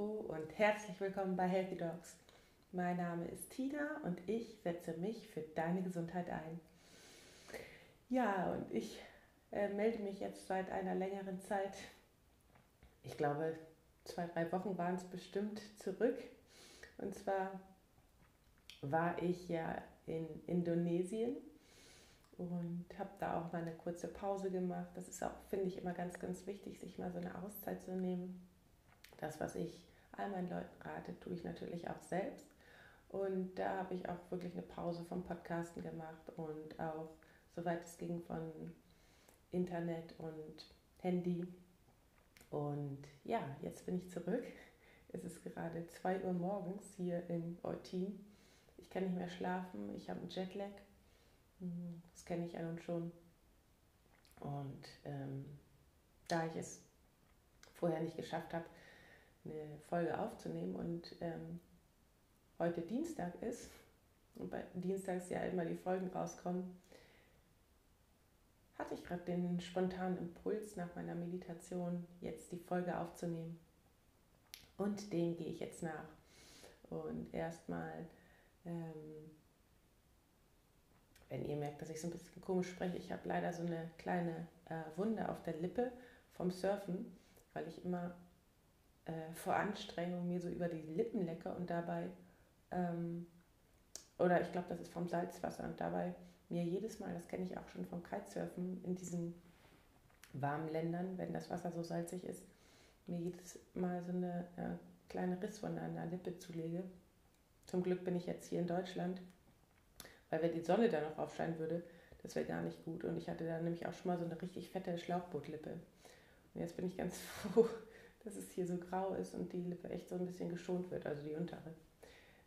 Hallo und herzlich willkommen bei Healthy Dogs. Mein Name ist Tina und ich setze mich für deine Gesundheit ein. Ja, und ich äh, melde mich jetzt seit einer längeren Zeit, ich glaube zwei, drei Wochen waren es bestimmt, zurück. Und zwar war ich ja in Indonesien und habe da auch mal eine kurze Pause gemacht. Das ist auch, finde ich, immer ganz, ganz wichtig, sich mal so eine Auszeit zu nehmen. Das, was ich all meinen Leuten rate, tue ich natürlich auch selbst. Und da habe ich auch wirklich eine Pause vom Podcasten gemacht und auch, soweit es ging, von Internet und Handy. Und ja, jetzt bin ich zurück. Es ist gerade 2 Uhr morgens hier in Eutin. Ich kann nicht mehr schlafen, ich habe einen Jetlag. Hm, das kenne ich an und schon. Und ähm, da ich es vorher nicht geschafft habe, eine Folge aufzunehmen und ähm, heute Dienstag ist und bei Dienstags ja immer die Folgen rauskommen, hatte ich gerade den spontanen Impuls nach meiner Meditation, jetzt die Folge aufzunehmen. Und dem gehe ich jetzt nach. Und erstmal, ähm, wenn ihr merkt, dass ich so ein bisschen komisch spreche, ich habe leider so eine kleine äh, Wunde auf der Lippe vom Surfen, weil ich immer äh, vor Anstrengung mir so über die Lippen lecke und dabei, ähm, oder ich glaube, das ist vom Salzwasser und dabei mir jedes Mal, das kenne ich auch schon vom Kitesurfen in diesen warmen Ländern, wenn das Wasser so salzig ist, mir jedes Mal so eine äh, kleine Risswunde an der Lippe zulege. Zum Glück bin ich jetzt hier in Deutschland, weil wenn die Sonne da noch aufscheinen würde, das wäre gar nicht gut. Und ich hatte da nämlich auch schon mal so eine richtig fette Schlauchbootlippe. Und jetzt bin ich ganz froh, dass es hier so grau ist und die Lippe echt so ein bisschen geschont wird, also die untere.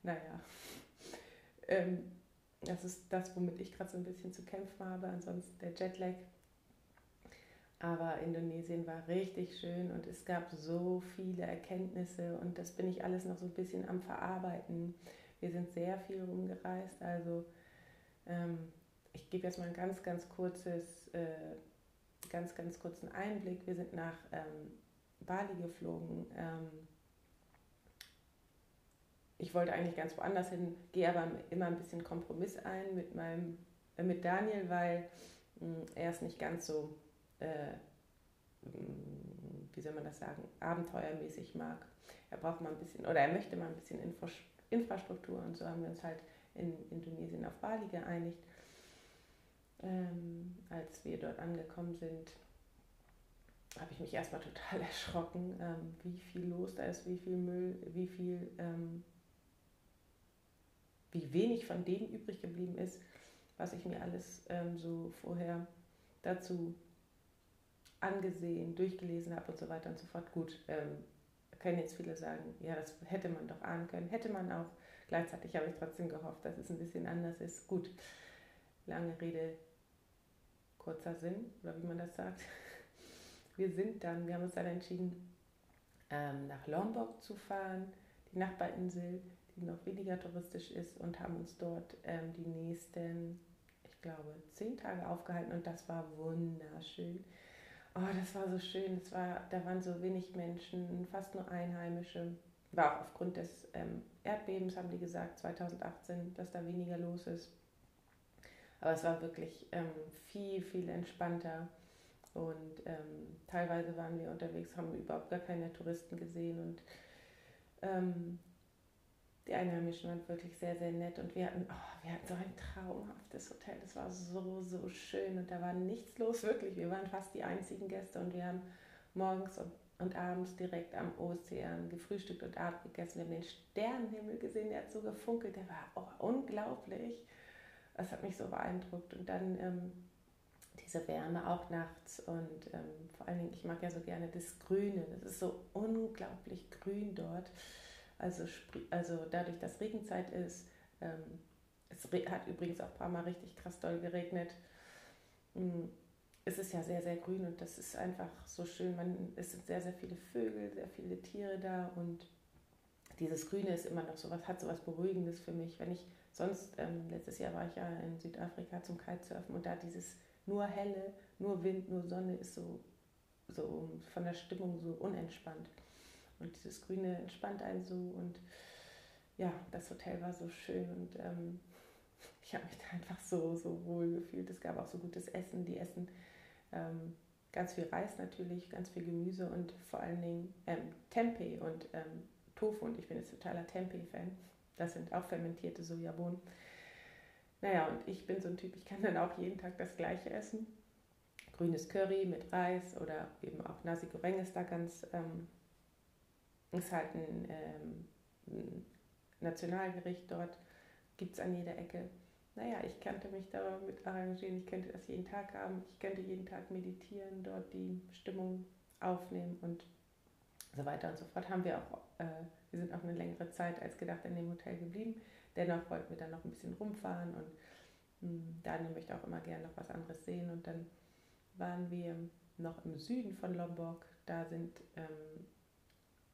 Naja, ähm, das ist das, womit ich gerade so ein bisschen zu kämpfen habe. Ansonsten der Jetlag. Aber Indonesien war richtig schön und es gab so viele Erkenntnisse und das bin ich alles noch so ein bisschen am Verarbeiten. Wir sind sehr viel rumgereist, also ähm, ich gebe jetzt mal ein ganz, ganz kurzes, äh, ganz, ganz kurzen Einblick. Wir sind nach ähm, Bali geflogen. Ähm, ich wollte eigentlich ganz woanders hin, gehe aber immer ein bisschen Kompromiss ein mit meinem, äh, mit Daniel, weil mh, hm, er es nicht ganz so, äh, hm, wie soll man das sagen, abenteuermäßig mag. Er braucht mal ein bisschen, oder er möchte mal ein bisschen Infra Infrastruktur und so haben wir uns halt in Indonesien auf Bali geeinigt. Ähm, als wir dort angekommen sind, habe ich mich erstmal total erschrocken, ähm, wie viel los da ist, wie viel Müll, wie viel, ähm, wie wenig von dem übrig geblieben ist, was ich mir alles ähm, so vorher dazu angesehen, durchgelesen habe und so weiter und so fort. Gut, ähm, können jetzt viele sagen, ja, das hätte man doch ahnen können, hätte man auch. Gleichzeitig habe ich trotzdem gehofft, dass es ein bisschen anders ist. Gut, lange Rede, kurzer Sinn, oder wie man das sagt wir sind dann, wir haben uns dann entschieden, ähm, nach Lombok zu fahren, die Nachbarinsel, die noch weniger touristisch ist, und haben uns dort ähm, die nächsten, ich glaube, zehn Tage aufgehalten und das war wunderschön. Oh, das war so schön. Das war, da waren so wenig Menschen, fast nur Einheimische. War auch aufgrund des ähm, Erdbebens, haben die gesagt, 2018, dass da weniger los ist. Aber es war wirklich ähm, viel, viel entspannter. Und ähm, teilweise waren wir unterwegs, haben überhaupt gar keine Touristen gesehen und ähm, die Einheimischen waren wirklich sehr, sehr nett und wir hatten, oh, wir hatten so ein traumhaftes Hotel. Das war so, so schön und da war nichts los, wirklich. Wir waren fast die einzigen Gäste und wir haben morgens und, und abends direkt am Ozean gefrühstückt und Abend gegessen. Wir haben den Sternenhimmel gesehen, der hat so gefunkelt, der war oh, unglaublich. Das hat mich so beeindruckt. Und dann ähm, diese Wärme auch nachts und ähm, vor allen Dingen, ich mag ja so gerne das Grüne. Das ist so unglaublich grün dort. Also, also dadurch, dass Regenzeit ist, ähm, es hat übrigens auch ein paar Mal richtig krass doll geregnet, ähm, es ist ja sehr, sehr grün und das ist einfach so schön. Man, es sind sehr, sehr viele Vögel, sehr viele Tiere da und dieses Grüne ist immer noch so was, hat so was Beruhigendes für mich. Wenn ich sonst, ähm, letztes Jahr war ich ja in Südafrika zum Kitesurfen und da dieses nur helle, nur Wind, nur Sonne ist so, so von der Stimmung so unentspannt. Und dieses Grüne entspannt einen so und ja, das Hotel war so schön und ähm, ich habe mich da einfach so, so wohl gefühlt. Es gab auch so gutes Essen. Die essen ähm, ganz viel Reis natürlich, ganz viel Gemüse und vor allen Dingen ähm, Tempeh und ähm, Tofu. Und ich bin jetzt totaler Tempeh-Fan. Das sind auch fermentierte Sojabohnen. Naja, und ich bin so ein Typ, ich kann dann auch jeden Tag das gleiche essen. Grünes Curry mit Reis oder eben auch Nasi Goreng ist da ganz, ähm, ist halt ein, ähm, ein Nationalgericht dort, gibt es an jeder Ecke naja, ich könnte mich damit arrangieren, ich könnte das jeden Tag haben, ich könnte jeden Tag meditieren, dort die Stimmung aufnehmen und so weiter und so fort. Haben wir auch, äh, wir sind auch eine längere Zeit als gedacht in dem Hotel geblieben. Dennoch wollten wir dann noch ein bisschen rumfahren und hm, Daniel möchte auch immer gerne noch was anderes sehen und dann waren wir noch im Süden von Lombok. Da sind ähm,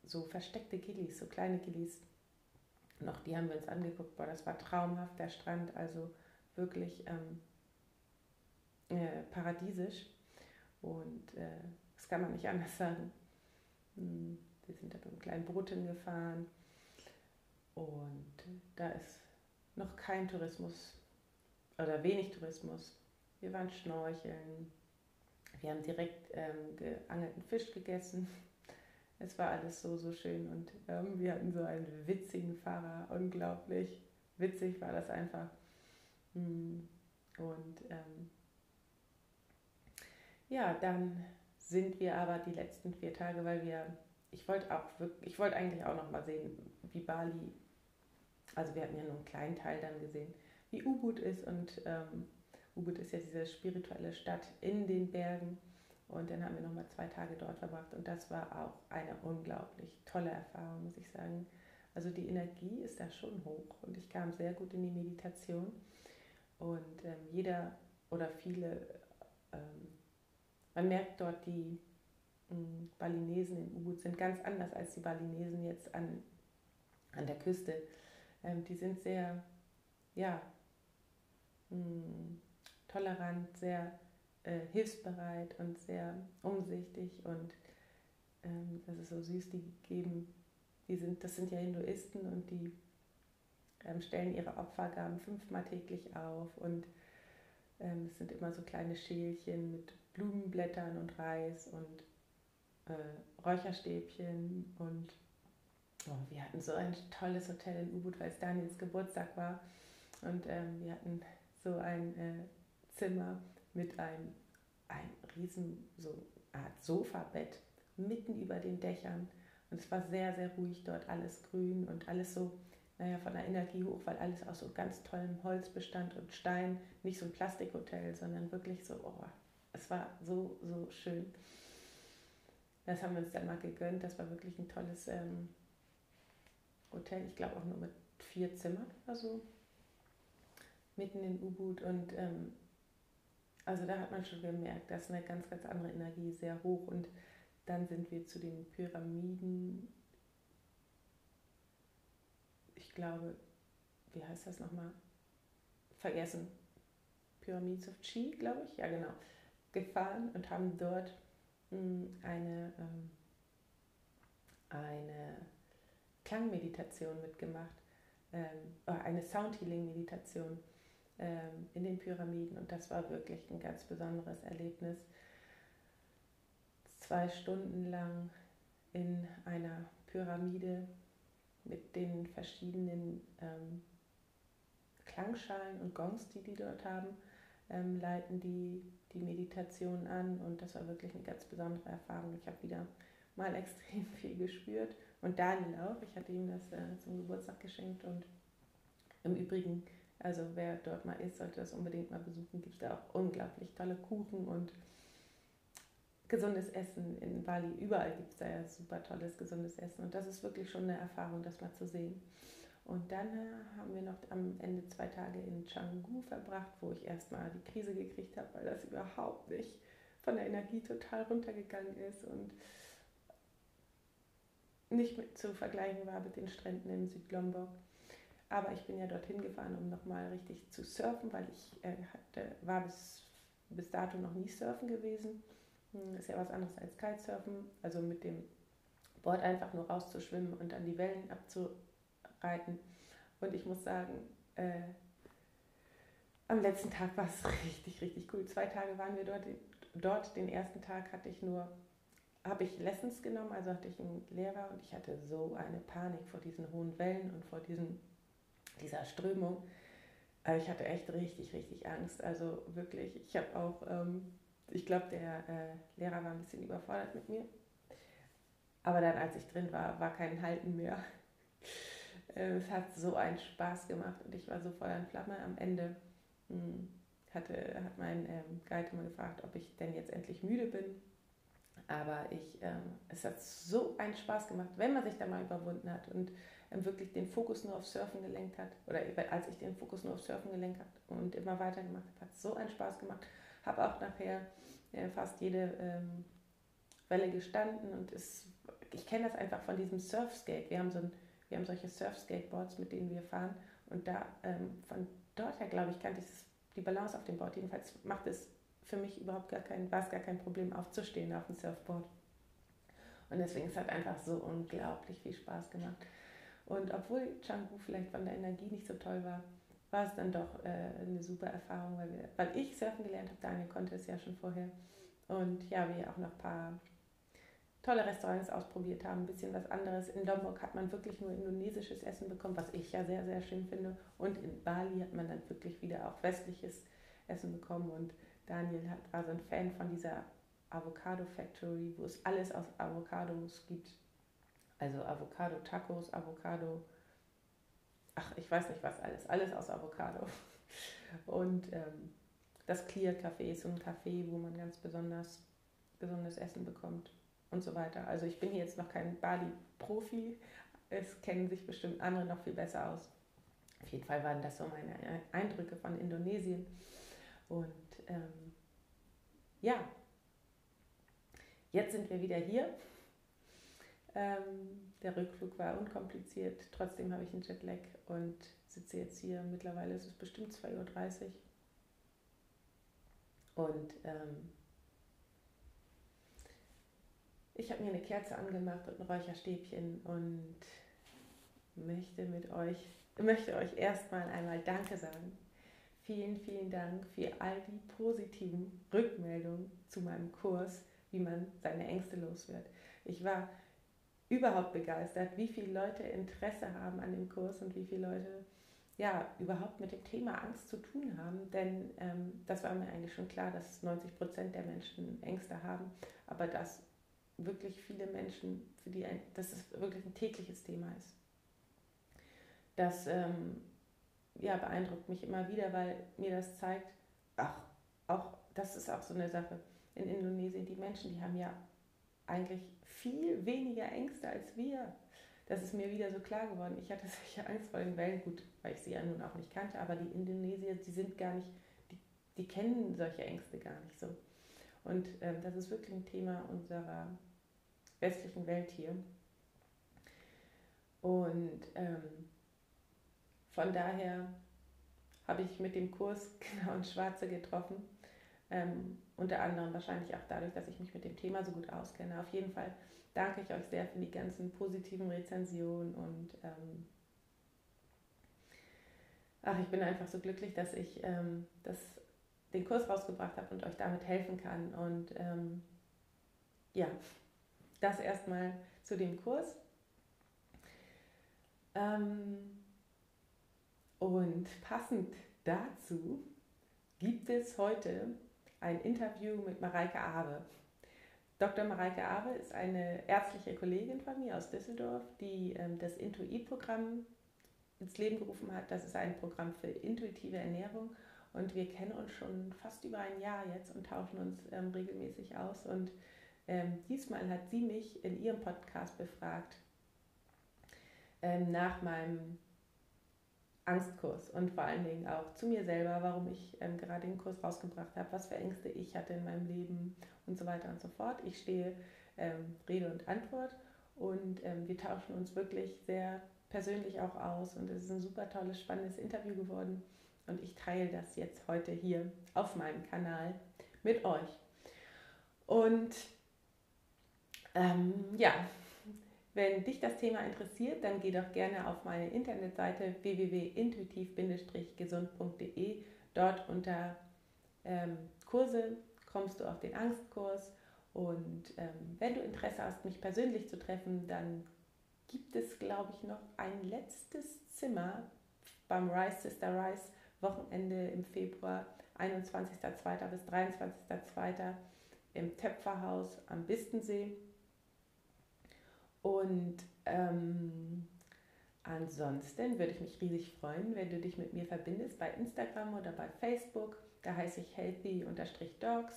so versteckte Gillis, so kleine Gillis, noch die haben wir uns angeguckt. Boah, das war traumhaft, der Strand, also wirklich ähm, äh, paradiesisch. Und äh, das kann man nicht anders sagen. Hm, wir sind da mit einem kleinen Boot hingefahren und da ist noch kein Tourismus oder wenig Tourismus. Wir waren schnorcheln, wir haben direkt ähm, geangelten Fisch gegessen es war alles so, so schön und ähm, wir hatten so einen witzigen Fahrer, unglaublich witzig war das einfach. Hm, und ähm, ja, dann sind wir aber die letzten vier Tage, weil wir, ich wollte auch wirklich, ich wollte eigentlich auch noch mal sehen, wie Bali, also wir hatten ja nur einen kleinen Teil dann gesehen, wie Ubud ist und ähm, Ubud ist ja diese spirituelle Stadt in den Bergen und dann haben wir nochmal zwei Tage dort verbracht und das war auch eine unglaublich tolle Erfahrung, muss ich sagen. Also die Energie ist da schon hoch und ich kam sehr gut in die Meditation. Und ähm, jeder oder viele, ähm, man merkt dort, die ähm, Balinesen in Ubud sind ganz anders als die Balinesen jetzt an, an der Küste. Ähm, die sind sehr, ja, mh, hm, tolerant, sehr äh, hilfsbereit und sehr umsichtig und ähm, das ist so süß, die geben, die sind, das sind ja Hinduisten und die ähm, stellen ihre Opfergaben fünfmal täglich auf und ähm, es sind immer so kleine Schälchen mit Blumenblättern und Reis und äh, Räucherstäbchen und oh, wir hatten so ein tolles Hotel in Ubud, weil es Daniels Geburtstag war und ähm, wir hatten so ein äh, Zimmer mit einem, einem riesen so Art Sofabett mitten über den Dächern. Und es war sehr, sehr ruhig dort, alles grün und alles so, naja, von der Energie hoch, weil alles aus so ganz tollem Holz bestand und Stein, nicht so ein Plastikhotel, sondern wirklich so, oh, es war so, so schön. Das haben wir uns dann mal gegönnt. Das war wirklich ein tolles ähm, Hotel. Ich glaube auch nur mit vier Zimmern oder so. Mitten in Ubud. Und ähm, also da hat man schon gemerkt, dass eine ganz, ganz andere Energie sehr hoch und dann sind wir zu den Pyramiden. Ich glaube, wie heißt das nochmal? Vergessen. Pyramids of Chi, glaube ich. Ja, genau. Gefahren und haben dort hm, eine, ähm, eine Klangmeditation mitgemacht. Ähm, eine Soundhealing-Meditation ähm, in den Pyramiden und das war wirklich ein ganz besonderes Erlebnis. Zwei Stunden lang in einer Pyramide mit den verschiedenen ähm, Klangschalen und Gongs, die die dort haben, ähm, leiten die die Meditation an und das war wirklich eine ganz besondere Erfahrung. Ich habe wieder mal extrem viel gespürt und Daniel auch. Ich hatte ihm das äh, zum Geburtstag geschenkt und im Übrigen also wer dort mal ist, sollte das unbedingt mal besuchen. Gibt da auch unglaublich tolle Kuchen und gesundes Essen in Bali. Überall gibt es da ja super tolles, gesundes Essen. Und das ist wirklich schon eine Erfahrung, das mal zu sehen. Und dann äh, haben wir noch am Ende zwei Tage in Canggu verbracht, wo ich erstmal die Krise gekriegt habe, weil das überhaupt nicht von der Energie total runtergegangen ist und nicht mit zu vergleichen war mit den Stränden in Südlombok. Aber ich bin ja dorthin gefahren, um nochmal richtig zu surfen, weil ich äh, hatte, war bis, bis dato noch nie surfen gewesen. Hm, ist ja was anderes als Kitesurfen. Also mit dem Board einfach nur rauszuschwimmen und dann die Wellen abzureiten. Und ich muss sagen, äh, am letzten Tag war es richtig, richtig cool. Zwei Tage waren wir dort. Dort den ersten Tag hatte ich nur, habe ich Lessons genommen, also hatte ich einen Lehrer und ich hatte so eine Panik vor diesen hohen Wellen und vor diesen, dieser Strömung. Also ich hatte echt richtig, richtig Angst. Also wirklich, ich habe auch, ähm, ich glaube, der äh, Lehrer war ein bisschen überfordert mit mir. Aber dann, als ich drin war, war kein Halten mehr. Äh, es hat so einen Spaß gemacht und ich war so voll an Flamme. Am Ende mh, hm, hatte, hat mein ähm, Guide immer gefragt, ob ich denn jetzt endlich müde bin. Aber ich, ähm, es hat so einen Spaß gemacht, wenn man sich da mal überwunden hat und ähm, wirklich den Fokus nur auf Surfen gelenkt hat. Oder als ich den Fokus nur auf Surfen gelenkt habe und immer weitergemacht habe, hat so einen Spaß gemacht. Habe auch nachher äh, fast jede ähm, Welle gestanden und es, ich kenne das einfach von diesem Surfskate. Wir haben, so ein, wir haben solche Surfskateboards, mit denen wir fahren und da ähm, von dort her, glaube ich, kannte ich die Balance auf dem Board. Jedenfalls macht es für mich überhaupt gar kein, war es gar kein Problem aufzustehen auf dem Surfboard. Und deswegen es hat einfach so unglaublich viel Spaß gemacht. Und obwohl Canggu vielleicht von der Energie nicht so toll war, war es dann doch äh, eine super Erfahrung, weil, wir, weil ich surfen gelernt habe. Daniel konnte es ja schon vorher. Und ja, wir auch noch ein paar tolle Restaurants ausprobiert haben, ein bisschen was anderes. In Lombok hat man wirklich nur indonesisches Essen bekommen, was ich ja sehr, sehr schön finde. Und in Bali hat man dann wirklich wieder auch westliches Essen bekommen. Und Daniel hat, war so ein Fan von dieser Avocado Factory, wo es alles aus Avocados gibt. Also Avocado-Tacos, Avocado, ach, ich weiß nicht was alles, alles aus Avocado. Und ähm, das Clear Café ist so ein Café, wo man ganz besonders gesundes Essen bekommt und so weiter. Also ich bin hier jetzt noch kein Bali-Profi, es kennen sich bestimmt andere noch viel besser aus. Auf jeden Fall waren das so meine Eindrücke von Indonesien. Und ähm, ja, jetzt sind wir wieder hier ähm, der Rückflug war unkompliziert, trotzdem habe ich einen Jetlag und sitze jetzt hier. Mittlerweile ist es bestimmt 2.30 Uhr. Und ähm, ich habe mir eine Kerze angemacht und ein Räucherstäbchen und möchte mit euch, möchte euch erstmal einmal Danke sagen. Vielen, vielen Dank für all die positiven Rückmeldungen zu meinem Kurs, wie man seine Ängste los wird. Ich war überhaupt begeistert, wie viele Leute Interesse haben an dem Kurs und wie viele Leute ja überhaupt mit dem Thema Angst zu tun haben. Denn ähm, das war mir eigentlich schon klar, dass 90 Prozent der Menschen Ängste haben, aber dass wirklich viele Menschen, für die ein, dass es wirklich ein tägliches Thema ist. Das ähm, ja, beeindruckt mich immer wieder, weil mir das zeigt, ach, auch das ist auch so eine Sache. In Indonesien, die Menschen, die haben ja eigentlich viel weniger Ängste als wir. Das ist mir wieder so klar geworden. Ich hatte solche Angst vor den Wellen, gut, weil ich sie ja nun auch nicht kannte, aber die Indonesier, die sind gar nicht, die, die kennen solche Ängste gar nicht so. Und ähm, das ist wirklich ein Thema unserer westlichen Welt hier. Und ähm, von daher habe ich mit dem Kurs genau und Schwarze getroffen. Ähm, unter anderem wahrscheinlich auch dadurch, dass ich mich mit dem Thema so gut auskenne. Auf jeden Fall danke ich euch sehr für die ganzen positiven Rezensionen und ähm, ach, ich bin einfach so glücklich, dass ich ähm, das, den Kurs rausgebracht habe und euch damit helfen kann. Und ähm, ja, das erstmal zu dem Kurs. Ähm, und passend dazu gibt es heute ein Interview mit Mareike Awe. Dr. Mareike Awe ist eine ärztliche Kollegin von mir aus Düsseldorf, die ähm, das Intuit-Programm ins Leben gerufen hat. Das ist ein Programm für intuitive Ernährung und wir kennen uns schon fast über ein Jahr jetzt und tauschen uns ähm, regelmäßig aus. Und ähm, diesmal hat sie mich in ihrem Podcast befragt ähm, nach meinem Angstkurs und vor allen Dingen auch zu mir selber, warum ich ähm, gerade den Kurs rausgebracht habe, was für Ängste ich hatte in meinem Leben und so weiter und so fort. Ich stehe ähm, Rede und Antwort und ähm, wir tauschen uns wirklich sehr persönlich auch aus und es ist ein super tolles, spannendes Interview geworden und ich teile das jetzt heute hier auf meinem Kanal mit euch. Und ähm, ja, Wenn dich das Thema interessiert, dann geh doch gerne auf meine Internetseite www.intuitiv-gesund.de. Dort unter ähm, Kurse kommst du auf den Angstkurs. Und ähm, wenn du Interesse hast, mich persönlich zu treffen, dann gibt es, glaube ich, noch ein letztes Zimmer beim Rise Sister Rise Wochenende im Februar, 21.02. bis 23.02. im Töpferhaus am Bistensee. Und ähm, ansonsten würde ich mich riesig freuen, wenn du dich mit mir verbindest bei Instagram oder bei Facebook. Da heiße ich healthy-dogs.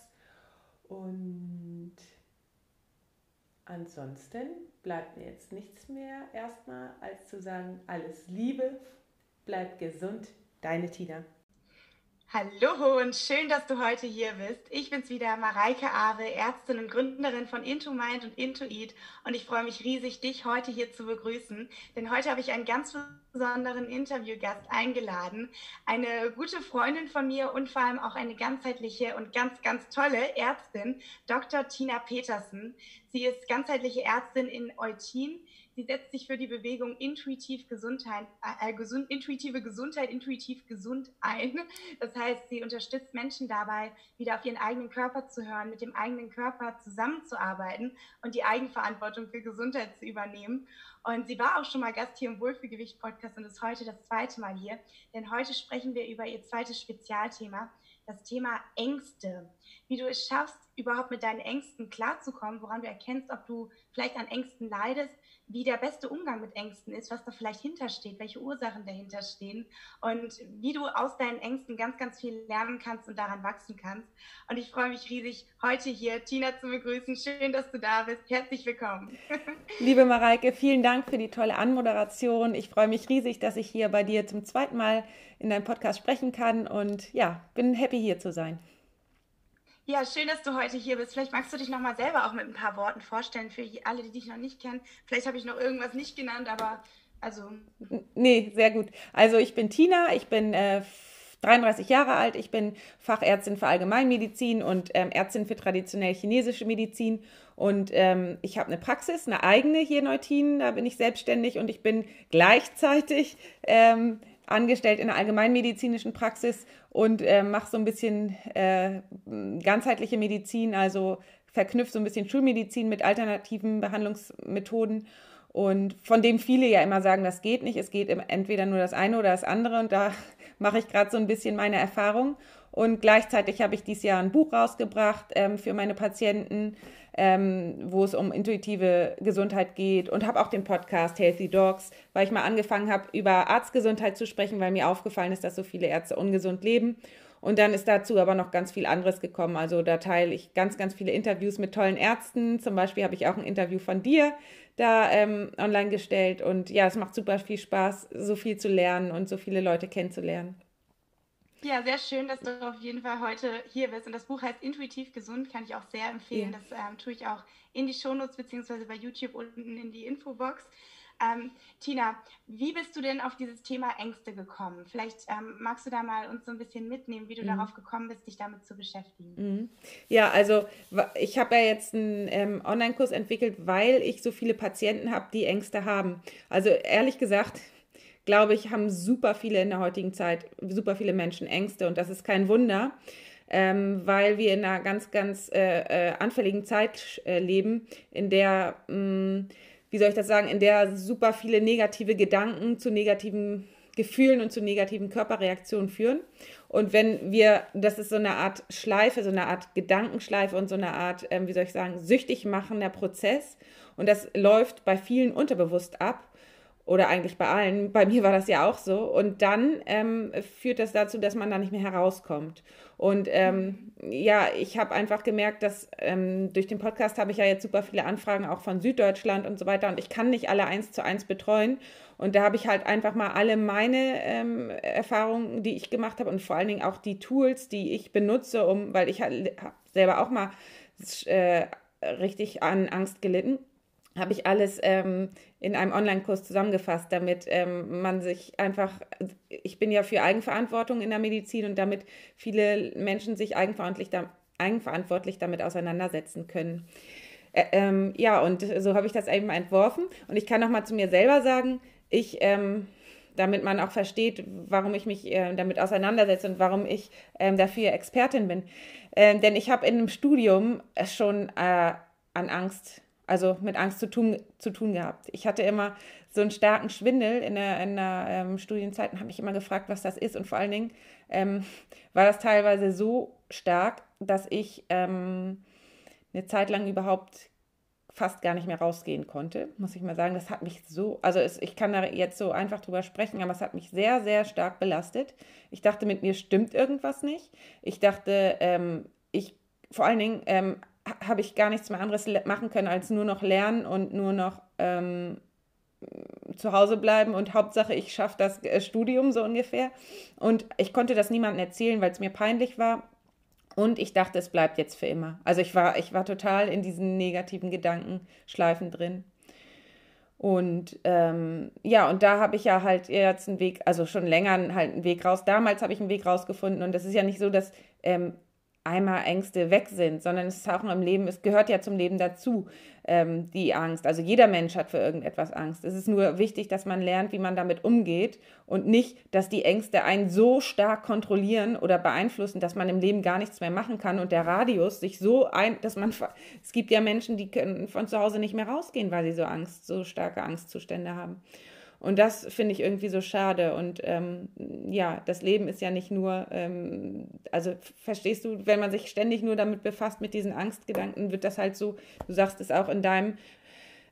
Und ansonsten bleibt mir jetzt nichts mehr erstmal, als zu sagen, alles Liebe, bleib gesund, deine Tina. Hallo und schön, dass du heute hier bist. Ich bin's wieder, Mareike Awe, Ärztin und Gründerin von Into Mind und Into Eat und ich freue mich riesig, dich heute hier zu begrüßen, denn heute habe ich einen ganz besonderen Interviewgast eingeladen, eine gute Freundin von mir und vor allem auch eine ganzheitliche und ganz, ganz tolle Ärztin, Dr. Tina Petersen. Sie ist ganzheitliche Ärztin in Eutin Sie setzt sich für die Bewegung intuitiv Gesundheit, äh, gesund, intuitive Gesundheit, intuitiv gesund ein. Das heißt, sie unterstützt Menschen dabei, wieder auf ihren eigenen Körper zu hören, mit dem eigenen Körper zusammenzuarbeiten und die Eigenverantwortung für Gesundheit zu übernehmen. Und sie war auch schon mal Gast hier im Wohlfühlgewicht-Podcast und ist heute das zweite Mal hier. Denn heute sprechen wir über ihr zweites Spezialthema, das Thema Ängste. Wie du es schaffst, überhaupt mit deinen Ängsten klarzukommen, woran du erkennst, ob du vielleicht an Ängsten leidest wie der beste Umgang mit Ängsten ist, was da vielleicht hintersteht, welche Ursachen dahinter stehen und wie du aus deinen Ängsten ganz, ganz viel lernen kannst und daran wachsen kannst. Und ich freue mich riesig, heute hier Tina zu begrüßen. Schön, dass du da bist. Herzlich willkommen. Liebe Mareike, vielen Dank für die tolle Anmoderation. Ich freue mich riesig, dass ich hier bei dir zum zweiten Mal in deinem Podcast sprechen kann und ja, bin happy hier zu sein. Ja, schön, dass du heute hier bist. Vielleicht magst du dich noch mal selber auch mit ein paar Worten vorstellen für alle, die dich noch nicht kennen. Vielleicht habe ich noch irgendwas nicht genannt, aber also. Nee, sehr gut. Also ich bin Tina, ich bin äh, 33 Jahre alt, ich bin Fachärztin für Allgemeinmedizin und ähm, Ärztin für traditionell chinesische Medizin. Und ähm, ich habe eine Praxis, eine eigene hier in Neutin, da bin ich selbstständig und ich bin gleichzeitig ähm, angestellt in der allgemeinmedizinischen Praxis und äh, mache so ein bisschen äh, ganzheitliche Medizin, also verknüpft so ein bisschen Schulmedizin mit alternativen Behandlungsmethoden. Und von dem viele ja immer sagen, das geht nicht. Es geht entweder nur das eine oder das andere. Und da mache ich gerade so ein bisschen meine Erfahrung. Und gleichzeitig habe ich dieses Jahr ein Buch rausgebracht ähm, für meine Patienten, ähm, wo es um intuitive Gesundheit geht und habe auch den Podcast Healthy Dogs, weil ich mal angefangen habe, über Arztgesundheit zu sprechen, weil mir aufgefallen ist, dass so viele Ärzte ungesund leben. Und dann ist dazu aber noch ganz viel anderes gekommen. Also da teile ich ganz, ganz viele Interviews mit tollen Ärzten. Zum Beispiel habe ich auch ein Interview von dir da ähm, online gestellt. Und ja, es macht super viel Spaß, so viel zu lernen und so viele Leute kennenzulernen. Ja, sehr schön, dass du auf jeden Fall heute hier bist. Und das Buch heißt Intuitiv Gesund, kann ich auch sehr empfehlen. Ja. Das ähm, tue ich auch in die Shownotes beziehungsweise bei YouTube unten in die Infobox. Ähm, Tina, wie bist du denn auf dieses Thema Ängste gekommen? Vielleicht ähm, magst du da mal uns so ein bisschen mitnehmen, wie du mhm. darauf gekommen bist, dich damit zu beschäftigen. Mhm. Ja, also ich habe ja jetzt einen ähm, Online-Kurs entwickelt, weil ich so viele Patienten habe, die Ängste haben. Also ehrlich gesagt, glaube ich, haben super viele in der heutigen Zeit, super viele Menschen Ängste und das ist kein Wunder. Ähm, weil wir in einer ganz, ganz äh, äh, anfälligen Zeit äh, leben, in der, mh, mm, wie soll ich das sagen, in der super viele negative Gedanken zu negativen Gefühlen und zu negativen Körperreaktionen führen. Und wenn wir, das ist so eine Art Schleife, so eine Art Gedankenschleife und so eine Art, ähm, wie soll ich sagen, süchtig machender Prozess. Und das läuft bei vielen unterbewusst ab oder eigentlich bei allen, bei mir war das ja auch so. Und dann ähm, führt das dazu, dass man da nicht mehr herauskommt. Und ähm, ja, ich habe einfach gemerkt, dass ähm, durch den Podcast habe ich ja jetzt super viele Anfragen auch von Süddeutschland und so weiter. Und ich kann nicht alle eins zu eins betreuen. Und da habe ich halt einfach mal alle meine ähm, Erfahrungen, die ich gemacht habe und vor allen Dingen auch die Tools, die ich benutze, um, weil ich habe selber auch mal äh, richtig an Angst gelitten habe ich alles ähm, in einem Online-Kurs zusammengefasst, damit ähm, man sich einfach, ich bin ja für Eigenverantwortung in der Medizin und damit viele Menschen sich eigenverantwortlich, da, eigenverantwortlich damit auseinandersetzen können. Äh, ähm, ja, und so habe ich das eben entworfen. Und ich kann noch mal zu mir selber sagen, ich, ähm, damit man auch versteht, warum ich mich äh, damit auseinandersetze und warum ich ähm, dafür Expertin bin. Ähm, denn ich habe in einem Studium schon äh, an Angst, also mit Angst zu tun, zu tun gehabt. Ich hatte immer so einen starken Schwindel in der, in der ähm, Studienzeit und habe mich immer gefragt, was das ist. Und vor allen Dingen ähm, war das teilweise so stark, dass ich ähm, eine Zeit lang überhaupt fast gar nicht mehr rausgehen konnte, muss ich mal sagen. Das hat mich so, also es, ich kann da jetzt so einfach drüber sprechen, aber es hat mich sehr, sehr stark belastet. Ich dachte, mit mir stimmt irgendwas nicht. Ich dachte, ähm, ich, vor allen Dingen ähm, habe ich gar nichts mehr anderes machen können, als nur noch lernen und nur noch ähm, zu Hause bleiben und Hauptsache, ich schaffe das äh, Studium so ungefähr. Und ich konnte das niemandem erzählen, weil es mir peinlich war. Und ich dachte, es bleibt jetzt für immer. Also ich war, ich war total in diesen negativen Gedankenschleifen drin. Und ähm, ja, und da habe ich ja halt jetzt einen Weg, also schon länger halt einen Weg raus. Damals habe ich einen Weg rausgefunden. Und es ist ja nicht so, dass ähm, einmal Ängste weg sind, sondern es ist auch im Leben, es gehört ja zum Leben dazu, ähm, die Angst. Also jeder Mensch hat für irgendetwas Angst. Es ist nur wichtig, dass man lernt, wie man damit umgeht und nicht, dass die Ängste einen so stark kontrollieren oder beeinflussen, dass man im Leben gar nichts mehr machen kann und der Radius sich so ein, dass man, es gibt ja Menschen, die können von zu Hause nicht mehr rausgehen, weil sie so Angst, so starke Angstzustände haben. Und das finde ich irgendwie so schade. Und ähm, ja, das Leben ist ja nicht nur, ähm, also verstehst du, wenn man sich ständig nur damit befasst, mit diesen Angstgedanken, wird das halt so, du sagst es auch in deinem,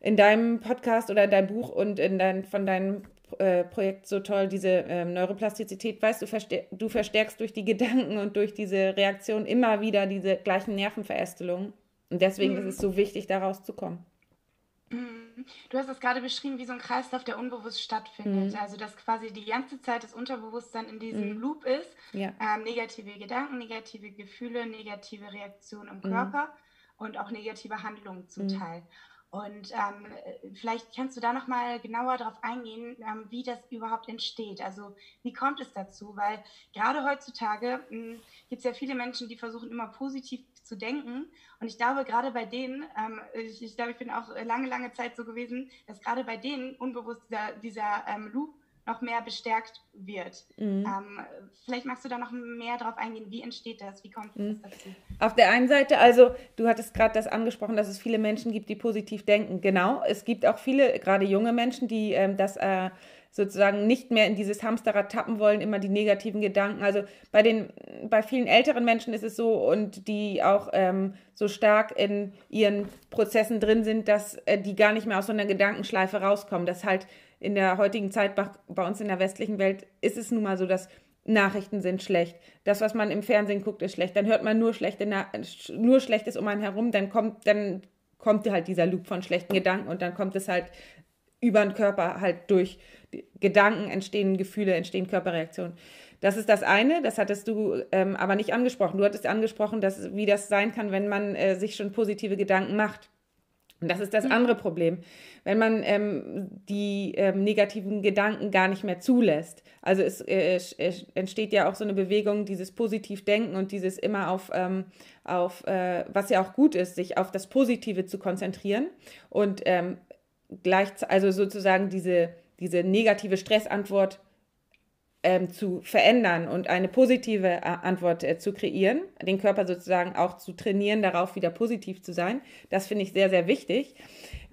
in deinem Podcast oder in deinem Buch und in dein, von deinem äh, Projekt so toll, diese ähm, Neuroplastizität, weißt du, verstär du verstärkst durch die Gedanken und durch diese Reaktion immer wieder diese gleichen Nervenverästelungen. Und deswegen mhm. ist es so wichtig, da rauszukommen. Mhm. Du hast es gerade beschrieben, wie so ein Kreislauf, der unbewusst stattfindet. Mhm. Also, dass quasi die ganze Zeit das Unterbewusstsein in diesem mhm. Loop ist. Ja. Ähm, negative Gedanken, negative Gefühle, negative Reaktionen im mhm. Körper und auch negative Handlungen zum mhm. Teil. Und ähm, vielleicht kannst du da nochmal genauer darauf eingehen, ähm, wie das überhaupt entsteht. Also wie kommt es dazu? Weil gerade heutzutage hm, gibt es ja viele Menschen, die versuchen immer positiv zu denken. Und ich glaube, gerade bei denen, ähm, ich, ich, glaube, ich bin auch lange, lange Zeit so gewesen, dass gerade bei denen unbewusst dieser, dieser ähm, Loop noch mehr bestärkt wird. Mhm. Ähm, vielleicht magst du da noch mehr drauf eingehen, wie entsteht das, wie kommt mhm. das dazu? Auf der einen Seite, also du hattest gerade das angesprochen, dass es viele Menschen gibt, die positiv denken. Genau, es gibt auch viele, gerade junge Menschen, die ähm, das äh, sozusagen nicht mehr in dieses Hamsterrad tappen wollen, immer die negativen Gedanken. Also bei den, bei vielen älteren Menschen ist es so und die auch ähm, so stark in ihren Prozessen drin sind, dass äh, die gar nicht mehr aus so einer Gedankenschleife rauskommen. Das halt in der heutigen Zeit bei, uns in der westlichen Welt ist es nun mal so, dass Nachrichten sind schlecht. Das, was man im Fernsehen guckt, ist schlecht. Dann hört man nur schlechte nur Schlechtes um einen herum. Dann kommt, dann kommt halt dieser Loop von schlechten Gedanken und dann kommt es halt über den Körper halt durch Gedanken entstehen Gefühle, entstehen Körperreaktionen. Das ist das eine, das hattest du ähm, aber nicht angesprochen. Du hattest angesprochen, dass, wie das sein kann, wenn man äh, sich schon positive Gedanken macht. Und das ist das mhm. andere Problem, wenn man ähm, die ähm, negativen Gedanken gar nicht mehr zulässt. Also es, äh, es, entsteht ja auch so eine Bewegung, dieses Positivdenken und dieses immer auf, ähm, auf äh, was ja auch gut ist, sich auf das Positive zu konzentrieren und ähm, gleich, also sozusagen diese, diese negative Stressantwort ähm, zu verändern und eine positive äh, Antwort äh, zu kreieren, den Körper sozusagen auch zu trainieren, darauf wieder positiv zu sein. Das finde ich sehr, sehr wichtig.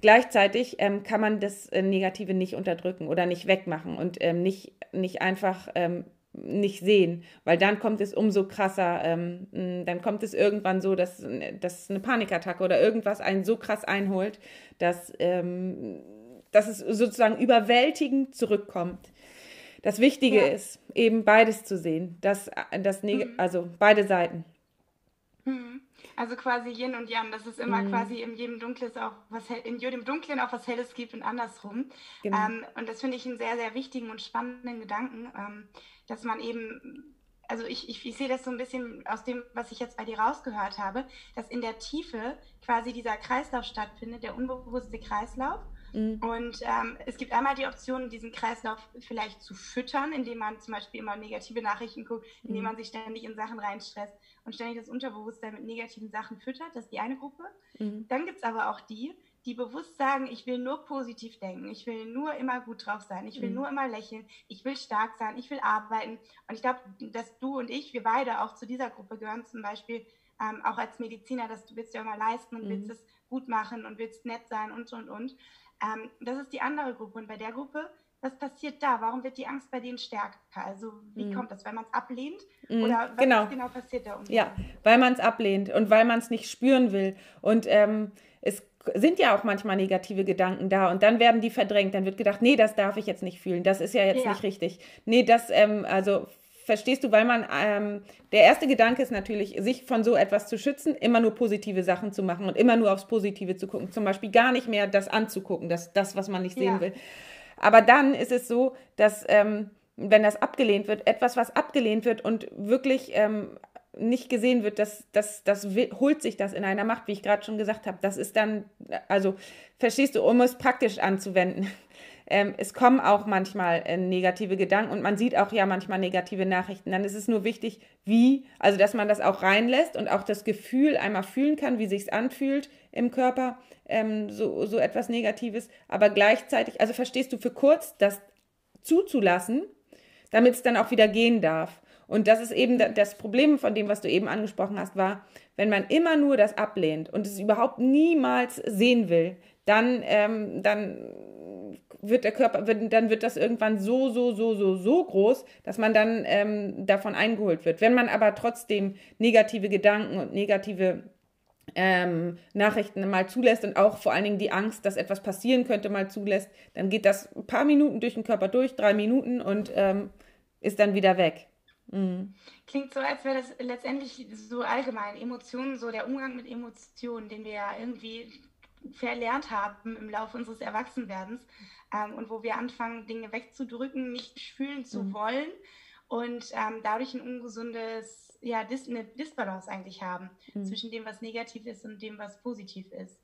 Gleichzeitig ähm, kann man das äh, Negative nicht unterdrücken oder nicht wegmachen und ähm, nicht, nicht einfach ähm, nicht sehen, weil dann kommt es umso krasser, ähm, dann kommt es irgendwann so, dass, dass eine Panikattacke oder irgendwas einen so krass einholt, dass, ähm, dass es sozusagen überwältigend zurückkommt. Das Wichtige ja. ist, eben beides zu sehen, dass, das mhm. also beide Seiten. Mhm. Also quasi Yin und Yang, dass es immer mhm. quasi in jedem Dunkles auch was in jedem Dunklen auch was Helles gibt und andersrum. Genau. Ähm, und das finde ich einen sehr, sehr wichtigen und spannenden Gedanken, ähm, dass man eben also ich, ich, ich sehe das so ein bisschen aus dem, was ich jetzt bei dir rausgehört habe, dass in der Tiefe quasi dieser Kreislauf stattfindet, der unbewusste Kreislauf Mhm. Und ähm, es gibt einmal die Option, diesen Kreislauf vielleicht zu füttern, indem man zum Beispiel immer negative Nachrichten guckt, indem mhm. man sich ständig in Sachen reinstresst und ständig das Unterbewusstsein mit negativen Sachen füttert. Das ist die eine Gruppe. Mhm. Dann gibt es aber auch die, die bewusst sagen, ich will nur positiv denken, ich will nur immer gut drauf sein, ich will mhm. nur immer lächeln, ich will stark sein, ich will arbeiten. Und ich glaube, dass du und ich, wir beide auch zu dieser Gruppe gehören, zum Beispiel ähm, auch als Mediziner, dass du willst ja immer leisten und mhm. willst es gut machen und willst nett sein und und und. Ähm, das ist die andere Gruppe. Und bei der Gruppe, was passiert da? Warum wird die Angst bei denen stärker? Also wie mhm. kommt das? Weil man es ablehnt? Mhm. Oder was genau. genau passiert da? Um ja, weil man es ablehnt und weil man es nicht spüren will. Und ähm, es sind ja auch manchmal negative Gedanken da und dann werden die verdrängt. Dann wird gedacht, nee, das darf ich jetzt nicht fühlen. Das ist ja jetzt ja. nicht richtig. Nee, das, ähm, also verstehst du, weil man, ähm, der erste Gedanke ist natürlich, sich von so etwas zu schützen, immer nur positive Sachen zu machen und immer nur aufs Positive zu gucken. Zum Beispiel gar nicht mehr das anzugucken, das, das was man nicht sehen ja. will. Aber dann ist es so, dass, ähm, wenn das abgelehnt wird, etwas, was abgelehnt wird und wirklich ähm, nicht gesehen wird, dass das, das holt sich das in einer Macht, wie ich gerade schon gesagt habe. Das ist dann, also verstehst du, um es praktisch anzuwenden. Ähm, es kommen auch manchmal äh, negative Gedanken und man sieht auch ja manchmal negative Nachrichten. Dann ist es nur wichtig, wie, also dass man das auch reinlässt und auch das Gefühl einmal fühlen kann, wie sich es anfühlt im Körper, ähm, so, so etwas Negatives. Aber gleichzeitig, also verstehst du, für kurz das zuzulassen, damit es dann auch wieder gehen darf. Und das ist eben das Problem von dem, was du eben angesprochen hast, war, wenn man immer nur das ablehnt und es überhaupt niemals sehen will, dann, ähm, dann wird der Körper, dann wird das irgendwann so, so, so, so, so groß, dass man dann ähm, davon eingeholt wird. Wenn man aber trotzdem negative Gedanken und negative ähm, Nachrichten mal zulässt und auch vor allen Dingen die Angst, dass etwas passieren könnte, mal zulässt, dann geht das ein paar Minuten durch den Körper durch, drei Minuten und ähm, ist dann wieder weg. Mhm. Klingt so, als wäre das letztendlich so allgemein. Emotionen, so der Umgang mit Emotionen, den wir ja irgendwie verlernt haben im Laufe unseres Erwachsenwerdens ähm, und wo wir anfangen, Dinge wegzudrücken, nicht fühlen zu mhm. wollen und ähm, dadurch ein ungesundes, ja, Dis eine Disbalance eigentlich haben mhm. zwischen dem, was negativ ist und dem, was positiv ist.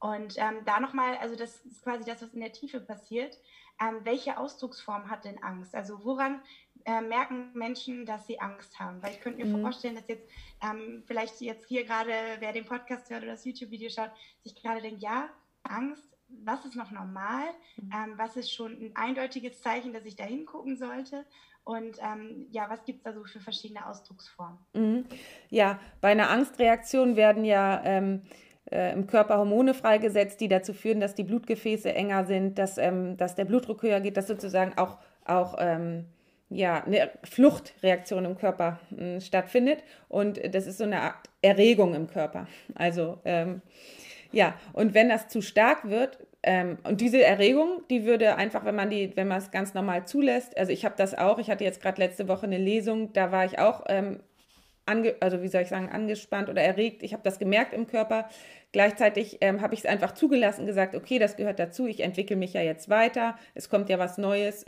Und ähm, da nochmal, also das ist quasi das, was in der Tiefe passiert. Ähm, welche Ausdrucksform hat denn Angst? Also woran äh, merken Menschen, dass sie Angst haben? Weil ich könnte mir mhm. vorstellen, dass jetzt ähm, vielleicht jetzt hier gerade, wer den Podcast hört oder das YouTube-Video schaut, sich gerade denkt, ja, Angst, was ist noch normal? Mhm. Ähm, was ist schon ein eindeutiges Zeichen, dass ich da hingucken sollte? Und ähm, ja, was gibt es da so für verschiedene Ausdrucksformen? Mhm. Ja, bei einer Angstreaktion werden ja ähm, äh, im Körper Hormone freigesetzt, die dazu führen, dass die Blutgefäße enger sind, dass, ähm, dass der Blutdruck höher geht, dass sozusagen auch, auch ähm, ja, eine Fluchtreaktion im Körper äh, stattfindet. Und das ist so eine Art Erregung im Körper. Also ähm, ja, und wenn das zu stark wird, ähm, und diese Erregung, die würde einfach, wenn man die, wenn man es ganz normal zulässt, also ich habe das auch, ich hatte jetzt gerade letzte Woche eine Lesung, da war ich auch, ähm, ange, also wie soll ich sagen, angespannt oder erregt. Ich habe das gemerkt im Körper. Gleichzeitig ähm, habe ich es einfach zugelassen, gesagt, okay, das gehört dazu, ich entwickle mich ja jetzt weiter, es kommt ja was Neues.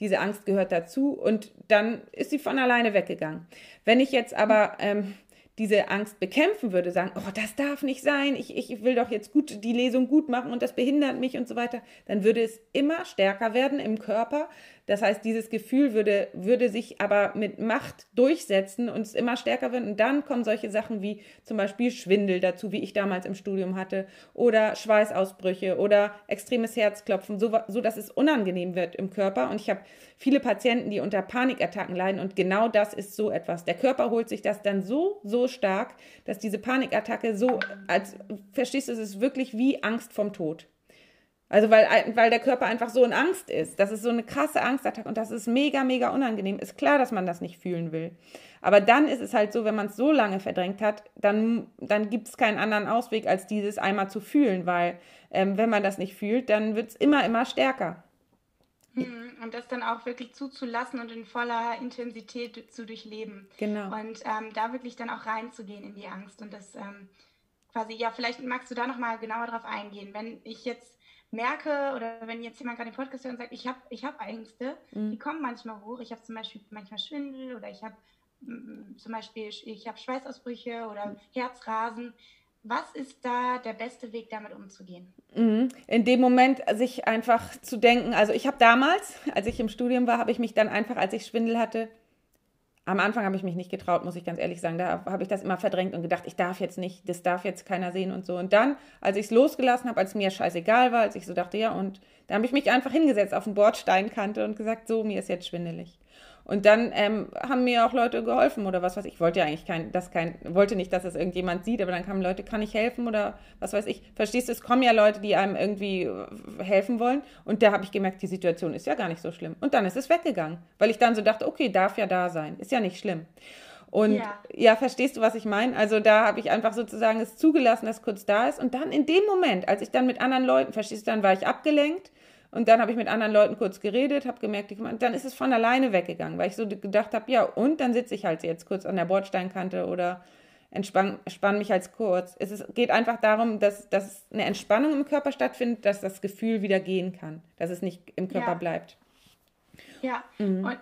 Diese Angst gehört dazu und dann ist sie von alleine weggegangen. Wenn ich jetzt aber ähm, diese Angst bekämpfen würde, sagen, oh, das darf nicht sein, ich, ich will doch jetzt gut die Lesung gut machen und das behindert mich und so weiter, dann würde es immer stärker werden im Körper. Das heißt, dieses Gefühl würde, würde sich aber mit Macht durchsetzen und es immer stärker werden. Und dann kommen solche Sachen wie zum Beispiel Schwindel dazu, wie ich damals im Studium hatte, oder Schweißausbrüche oder extremes Herzklopfen, so, so dass es unangenehm wird im Körper. Und ich habe viele Patienten, die unter Panikattacken leiden. Und genau das ist so etwas. Der Körper holt sich das dann so, so stark, dass diese Panikattacke so, als verstehst du, es ist wirklich wie Angst vom Tod. Also weil, weil der Körper einfach so in Angst ist. Das ist so eine krasse Angstattacke und das ist mega, mega unangenehm. Ist klar, dass man das nicht fühlen will. Aber dann ist es halt so, wenn man es so lange verdrängt hat, dann, dann gibt es keinen anderen Ausweg, als dieses einmal zu fühlen, weil ähm, wenn man das nicht fühlt, dann wird es immer, immer stärker. Hm, und das dann auch wirklich zuzulassen und in voller Intensität zu durchleben. Genau. Und ähm, da wirklich dann auch reinzugehen in die Angst und das ähm, quasi, ja, vielleicht magst du da nochmal genauer drauf eingehen. Wenn ich jetzt merke oder wenn jetzt jemand gerade den Podcast hört und sagt, ich habe ich hab Ängste, mhm. die kommen manchmal hoch. Ich habe zum Beispiel manchmal Schwindel oder ich habe zum Beispiel, ich habe Schweißausbrüche oder Herzrasen. Was ist da der beste Weg, damit umzugehen? Mhm. In dem Moment sich einfach zu denken, also ich habe damals, als ich im Studium war, habe ich mich dann einfach, als ich Schwindel hatte, am Anfang habe ich mich nicht getraut, muss ich ganz ehrlich sagen. Da habe ich das immer verdrängt und gedacht, ich darf jetzt nicht, das darf jetzt keiner sehen und so. Und dann, als ich es losgelassen habe, als mir scheißegal war, als ich so dachte, ja, und da habe ich mich einfach hingesetzt auf den Bordsteinkante und gesagt, so, mir ist jetzt schwindelig. Und dann ähm, haben mir auch Leute geholfen oder was weiß ich. Ich wollte ja eigentlich kein, das kein, wollte nicht, dass es irgendjemand sieht, aber dann kamen Leute, kann ich helfen oder was weiß ich. Verstehst du, es kommen ja Leute, die einem irgendwie äh, helfen wollen. Und da habe ich gemerkt, die Situation ist ja gar nicht so schlimm. Und dann ist es weggegangen, weil ich dann so dachte, okay, darf ja da sein, ist ja nicht schlimm. Und ja, ja verstehst du, was ich meine? Also da habe ich einfach sozusagen es zugelassen, dass es kurz da ist. Und dann in dem Moment, als ich dann mit anderen Leuten, verstehst du, dann war ich abgelenkt und dann habe ich mit anderen Leuten kurz geredet, habe gemerkt, ich, dann ist es von alleine weggegangen, weil ich so gedacht habe, ja, und dann sitze ich halt jetzt kurz an der Bordsteinkante oder entspanne entspann mich halt kurz. Es ist, geht einfach darum, dass, dass eine Entspannung im Körper stattfindet, dass das Gefühl wieder gehen kann, dass es nicht im Körper ja. bleibt. Ja, mhm. und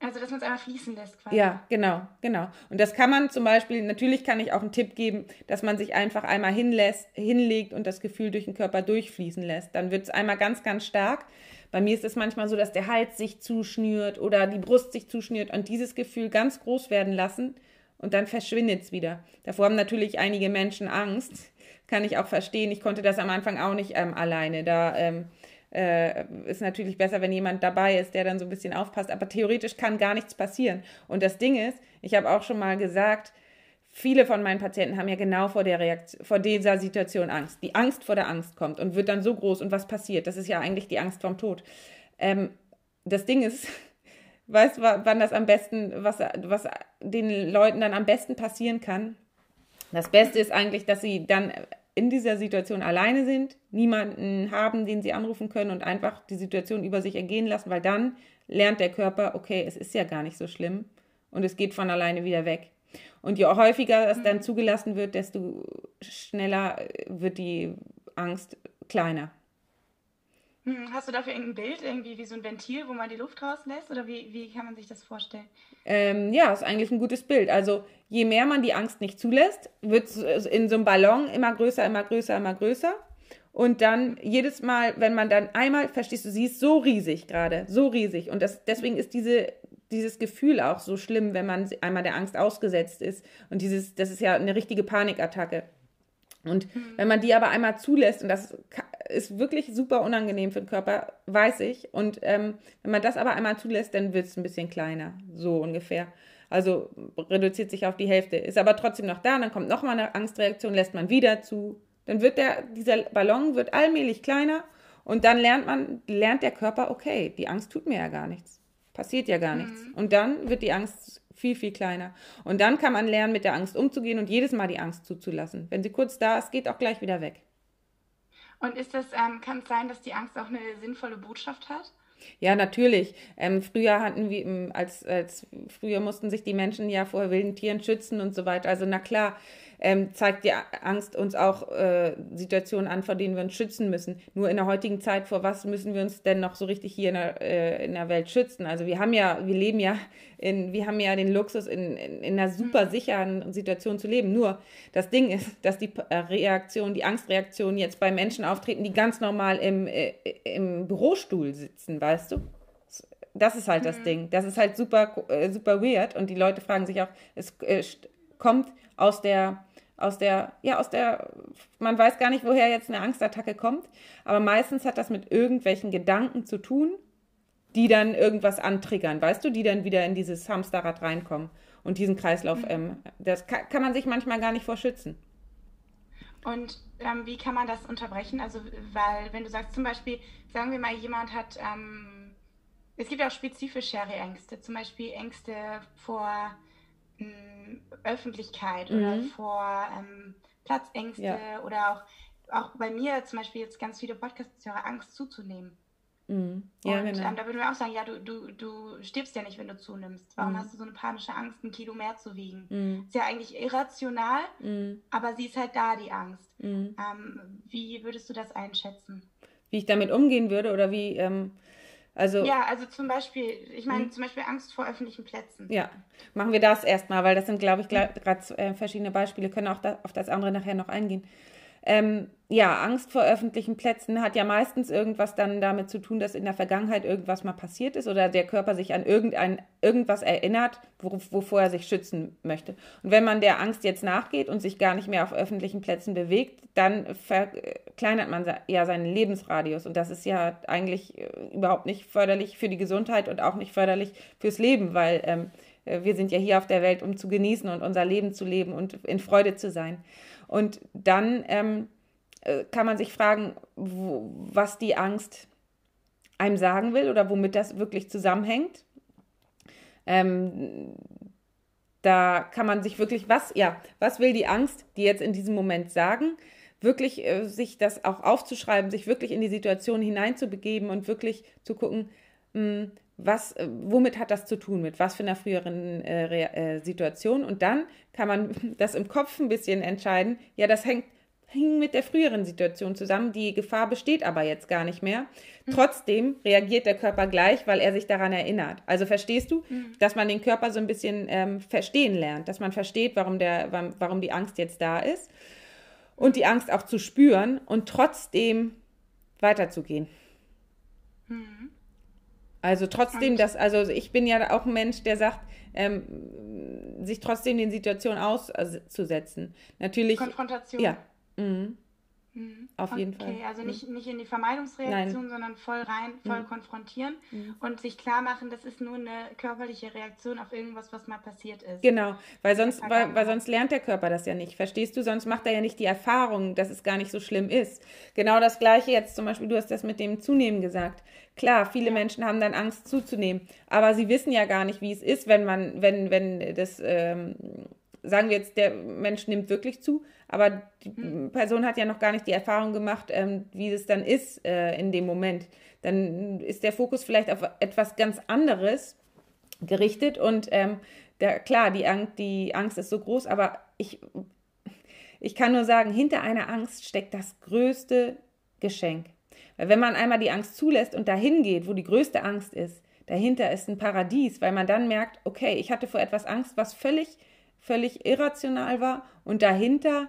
also, dass man es einfach fließen lässt quasi. Ja, genau, genau. Und das kann man zum Beispiel, natürlich kann ich auch einen Tipp geben, dass man sich einfach einmal hinlässt, hinlegt und das Gefühl durch den Körper durchfließen lässt. Dann wird es einmal ganz, ganz stark. Bei mir ist es manchmal so, dass der Hals sich zuschnürt oder die Brust sich zuschnürt und dieses Gefühl ganz groß werden lassen und dann verschwindet es wieder. Davor haben natürlich einige Menschen Angst. Kann ich auch verstehen. Ich konnte das am Anfang auch nicht ähm, alleine. Da ähm, äh, ist natürlich besser, wenn jemand dabei ist, der dann so ein bisschen aufpasst. Aber theoretisch kann gar nichts passieren. Und das Ding ist, ich habe auch schon mal gesagt, viele von meinen Patienten haben ja genau vor, der Reaktion, vor dieser Situation Angst. Die Angst vor der Angst kommt und wird dann so groß. Und was passiert? Das ist ja eigentlich die Angst vom Tod. Ähm, das Ding ist, weißt du, wann das am besten, was, was den Leuten dann am besten passieren kann? Das Beste ist eigentlich, dass sie dann in dieser Situation alleine sind, niemanden haben, den sie anrufen können und einfach die Situation über sich ergehen lassen, weil dann lernt der Körper, okay, es ist ja gar nicht so schlimm und es geht von alleine wieder weg. Und je häufiger es dann mhm. zugelassen wird, desto schneller wird die Angst kleiner. Hm, hast du dafür irgendein Bild, irgendwie wie so ein Ventil, wo man die Luft rauslässt? Oder wie, wie kann man sich das vorstellen? Ähm, ja, ist eigentlich ein gutes Bild. Also je mehr man die Angst nicht zulässt, wird es in so einem Ballon immer größer, immer größer, immer größer. Und dann jedes Mal, wenn man dann einmal, verstehst du, sie ist so riesig gerade, so riesig. Und das, deswegen ist diese, dieses Gefühl auch so schlimm, wenn man einmal der Angst ausgesetzt ist. Und dieses, das ist ja eine richtige Panikattacke. Und mhm. wenn man die aber einmal zulässt, und das ist wirklich super unangenehm für den Körper, weiß ich. Und ähm, wenn man das aber einmal zulässt, dann wird es ein bisschen kleiner, so ungefähr. Also reduziert sich auf die Hälfte, ist aber trotzdem noch da, dann kommt nochmal eine Angstreaktion, lässt man wieder zu. Dann wird der, dieser Ballon wird allmählich kleiner und dann lernt man, lernt der Körper, okay, die Angst tut mir ja gar nichts. Passiert ja gar mhm. nichts. Und dann wird die Angst viel, viel kleiner. Und dann kann man lernen, mit der Angst umzugehen und jedes Mal die Angst zuzulassen. Wenn sie kurz da ist, geht auch gleich wieder weg. Und ist das, ähm, kann es sein, dass die Angst auch eine sinnvolle Botschaft hat? Ja, natürlich. Ähm, früher hatten wir, ähm, als, als früher mussten sich die Menschen ja vor wilden Tieren schützen und so weiter. Also na klar, ähm, zeigt die Angst uns auch äh, Situationen an, vor denen wir uns schützen müssen. Nur in der heutigen Zeit, vor was müssen wir uns denn noch so richtig hier in der, äh, in der Welt schützen? Also wir haben ja, wir leben ja in, wir haben ja den Luxus, in, in, in einer super mhm. sicheren Situation zu leben. Nur das Ding ist, dass die äh, Reaktion, die Angstreaktionen jetzt bei Menschen auftreten, die ganz normal im, äh, im Bürostuhl sitzen, weißt du? Das ist halt das mhm. Ding. Das ist halt super, äh, super weird. Und die Leute fragen sich auch, es äh, kommt aus der aus der, ja, aus der, man weiß gar nicht, woher jetzt eine Angstattacke kommt, aber meistens hat das mit irgendwelchen Gedanken zu tun, die dann irgendwas antriggern, weißt du, die dann wieder in dieses Hamsterrad reinkommen und diesen Kreislauf, mhm. ähm, das kann, kann, man sich manchmal gar nicht vorschützen. Und ähm, wie kann man das unterbrechen? Also, weil, wenn du sagst zum Beispiel, sagen wir mal, jemand hat, ähm, es gibt ja auch spezifischere Ängste, zum Beispiel Ängste vor ähm, Öffentlichkeit mhm. oder vor ähm, Platzängste ja. oder auch, auch bei mir zum Beispiel jetzt ganz viele Podcast-Hörer Angst zuzunehmen. Mhm. Ja, und genau. ähm, da würden wir auch sagen, ja, du, du, du stirbst ja nicht, wenn du zunimmst. Warum mhm. hast du so eine panische Angst, ein Kilo mehr zu wiegen? Mhm. Ist ja eigentlich irrational, mhm. aber sie ist halt da, die Angst. Mhm. Ähm, wie würdest du das einschätzen? Wie ich damit umgehen würde oder wie, ähm, Also, ja, also zum Beispiel, ich meine hm? zum Beispiel Angst vor öffentlichen Plätzen. Ja, machen wir das erstmal, weil das sind, glaube ich, gerade äh, verschiedene Beispiele, können auch da, auf das andere nachher noch eingehen. Ähm, ja, Angst vor öffentlichen Plätzen hat ja meistens irgendwas dann damit zu tun, dass in der Vergangenheit irgendwas mal passiert ist oder der Körper sich an irgendein, irgendwas erinnert, wo, wovor er sich schützen möchte. Und wenn man der Angst jetzt nachgeht und sich gar nicht mehr auf öffentlichen Plätzen bewegt, dann verkleinert man ja seinen Lebensradius. Und das ist ja eigentlich äh, überhaupt nicht förderlich für die Gesundheit und auch nicht förderlich fürs Leben, weil ähm, äh, wir sind ja hier auf der Welt, um zu genießen und unser Leben zu leben und in Freude zu sein. Und dann ähm, äh, kann man sich fragen, wo, was die Angst einem sagen will oder womit das wirklich zusammenhängt. Ähm, da kann man sich wirklich, was, ja, was will die Angst, die jetzt in diesem Moment sagen, wirklich äh, sich das auch aufzuschreiben, sich wirklich in die Situation hineinzubegeben und wirklich zu gucken, mh, hm, was, äh, womit hat das zu tun, mit was für einer früheren äh, äh, Situation. Und dann kann man das im Kopf ein bisschen entscheiden, ja, das hängt, hängt mit der früheren Situation zusammen. Die Gefahr besteht aber jetzt gar nicht mehr. Mhm. Trotzdem reagiert der Körper gleich, weil er sich daran erinnert. Also verstehst du, mhm. dass man den Körper so ein bisschen ähm, verstehen lernt, dass man versteht, warum, der, warum die Angst jetzt da ist und die Angst auch zu spüren und trotzdem weiterzugehen. Mhm. Also trotzdem, dass, also ich bin ja auch ein Mensch, der sagt, ähm, sich trotzdem den Situationen auszusetzen. Natürlich. Konfrontation. Ja. Mhm. Mhm. Auf jeden Fall. Okay, also nicht, nicht in die Vermeidungsreaktion, Nein. sondern voll rein, voll mhm. konfrontieren mhm. und sich klar machen, das ist nur eine körperliche Reaktion auf irgendwas, was mal passiert ist. Genau, weil sonst, weil, weil sonst lernt der Körper das ja nicht. Verstehst du? Sonst macht er ja nicht die Erfahrung, dass es gar nicht so schlimm ist. Genau das Gleiche jetzt zum Beispiel, du hast das mit dem Zunehmen gesagt. Klar, viele. Menschen haben dann Angst zuzunehmen, aber sie wissen ja gar nicht, wie es ist, wenn man, wenn, wenn das, ähm, sagen wir jetzt, der Mensch nimmt wirklich zu, aber die hm. Person hat ja noch gar nicht die Erfahrung gemacht, ähm, wie es dann ist äh, in dem Moment. Dann ist der Fokus vielleicht auf etwas ganz anderes gerichtet und ähm, der, klar, die, Ang die Angst ist so groß, aber ich, ich kann nur sagen, hinter einer Angst steckt das größte Geschenk. Weil wenn man einmal die Angst zulässt und dahin geht, wo die größte Angst ist, dahinter ist ein Paradies, weil man dann merkt, okay, ich hatte vor etwas Angst, was völlig, völlig irrational war und dahinter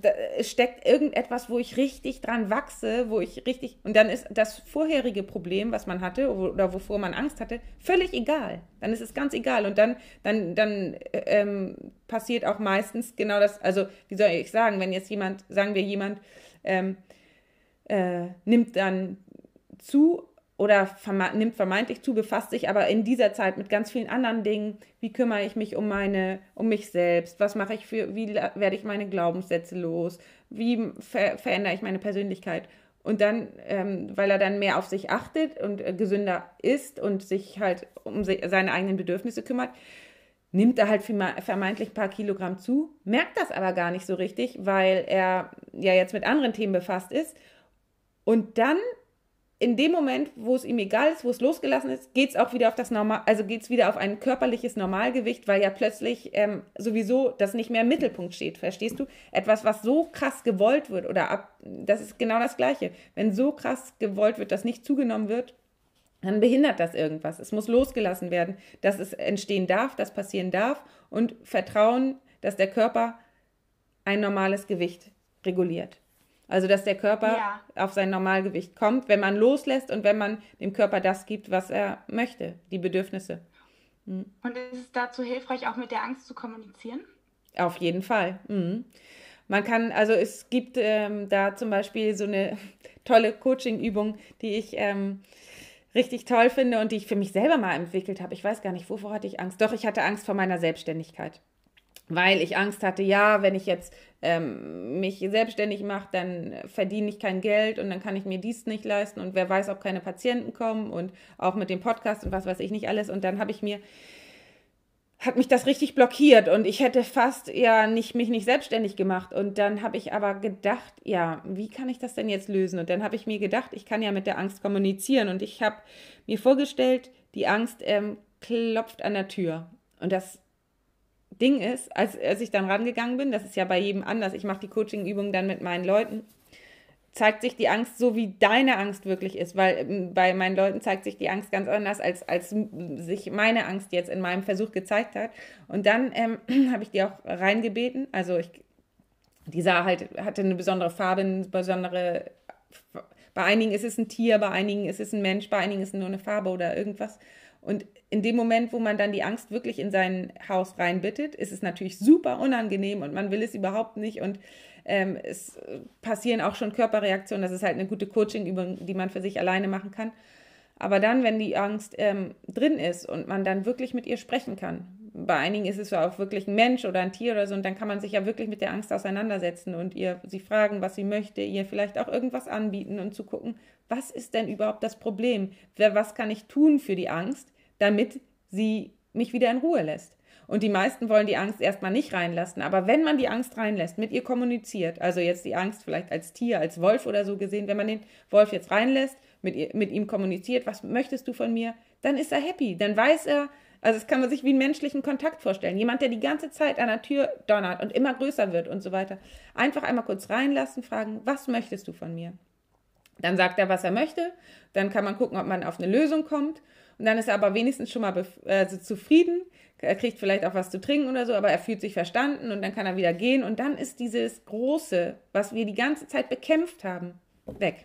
da steckt irgendetwas, wo ich richtig dran wachse, wo ich richtig. Und dann ist das vorherige Problem, was man hatte oder wovor man Angst hatte, völlig egal. Dann ist es ganz egal. Und dann, dann, dann ähm, passiert auch meistens genau das. Also, wie soll ich sagen, wenn jetzt jemand, sagen wir jemand, ähm, äh, nimmt dann zu oder verme nimmt vermeintlich zu, befasst sich aber in dieser Zeit mit ganz vielen anderen Dingen. Wie kümmere ich mich um meine, um mich selbst? Was mache ich für, wie werde ich meine Glaubenssätze los? Wie ver verändere ich meine Persönlichkeit? Und dann, ähm, weil er dann mehr auf sich achtet und äh, gesünder ist und sich halt um seine eigenen Bedürfnisse kümmert, nimmt er halt vermeintlich ein paar Kilogramm zu, merkt das aber gar nicht so richtig, weil er ja jetzt mit anderen Themen befasst ist. Und dann in dem Moment, wo es ihm egal ist, wo es losgelassen ist, geht es auch wieder auf das Normal, also geht es wieder auf ein körperliches Normalgewicht, weil ja plötzlich ähm, sowieso das nicht mehr im Mittelpunkt steht. Verstehst du? Etwas, was so krass gewollt wird oder ab, das ist genau das Gleiche. Wenn so krass gewollt wird, dass nicht zugenommen wird, dann behindert das irgendwas. Es muss losgelassen werden, dass es entstehen darf, dass passieren darf und Vertrauen, dass der Körper ein normales Gewicht reguliert. Also, dass der Körper ja. auf sein Normalgewicht kommt, wenn man loslässt und wenn man dem Körper das gibt, was er möchte, die Bedürfnisse. Mhm. Und ist es dazu hilfreich, auch mit der Angst zu kommunizieren? Auf jeden Fall. Mhm. Man kann, also es gibt ähm, da zum Beispiel so eine tolle Coaching-Übung, die ich ähm, richtig toll finde und die ich für mich selber mal entwickelt habe. Ich weiß gar nicht, wovor hatte ich Angst. Doch, ich hatte Angst vor meiner Selbstständigkeit weil ich Angst hatte, ja, wenn ich jetzt ähm, mich selbstständig mache, dann verdiene ich kein Geld und dann kann ich mir dies nicht leisten und wer weiß, ob keine Patienten kommen und auch mit dem Podcast und was weiß ich nicht alles. Und dann habe ich mir, hat mich das richtig blockiert und ich hätte fast ja nicht, mich nicht selbstständig gemacht. Und dann habe ich aber gedacht, ja, wie kann ich das denn jetzt lösen? Und dann habe ich mir gedacht, ich kann ja mit der Angst kommunizieren und ich habe mir vorgestellt, die Angst ähm, klopft an der Tür. Und das Ding ist, als, als ich dann rangegangen bin, das ist ja bei jedem anders, ich mache die Coaching-Übung dann mit meinen Leuten, zeigt sich die Angst so, wie deine Angst wirklich ist, weil ähm, bei meinen Leuten zeigt sich die Angst ganz anders, als, als sich meine Angst jetzt in meinem Versuch gezeigt hat. Und dann ähm, habe ich die auch reingebeten. Also ich, die sah halt, hatte eine besondere Farbe, eine besondere. Bei einigen ist es ein Tier, bei einigen ist es ein Mensch, bei einigen ist es nur eine Farbe oder irgendwas. Und in dem Moment, wo man dann die Angst wirklich in sein Haus reinbittet, ist es natürlich super unangenehm und man will es überhaupt nicht. Und ähm, es passieren auch schon Körperreaktionen. Das ist halt eine gute Coaching-Übung, die man für sich alleine machen kann. Aber dann, wenn die Angst ähm, drin ist und man dann wirklich mit ihr sprechen kann, bei einigen ist es auch wirklich ein Mensch oder ein Tier oder so, und dann kann man sich ja wirklich mit der Angst auseinandersetzen und ihr sie fragen, was sie möchte, ihr vielleicht auch irgendwas anbieten und zu gucken, was ist denn überhaupt das Problem? Was kann ich tun für die Angst, damit sie mich wieder in Ruhe lässt? Und die meisten wollen die Angst erstmal nicht reinlassen. Aber wenn man die Angst reinlässt, mit ihr kommuniziert, also jetzt die Angst vielleicht als Tier, als Wolf oder so gesehen, wenn man den Wolf jetzt reinlässt, mit, ihr, mit ihm kommuniziert, was möchtest du von mir, dann ist er happy. Dann weiß er, also das kann man sich wie einen menschlichen Kontakt vorstellen. Jemand, der die ganze Zeit an der Tür donnert und immer größer wird und so weiter. Einfach einmal kurz reinlassen, fragen, was möchtest du von mir? Dann sagt er, was er möchte. Dann kann man gucken, ob man auf eine Lösung kommt. Und dann ist er aber wenigstens schon mal also zufrieden er kriegt vielleicht auch was zu trinken oder so, aber er fühlt sich verstanden und dann kann er wieder gehen und dann ist dieses Große, was wir die ganze Zeit bekämpft haben, weg.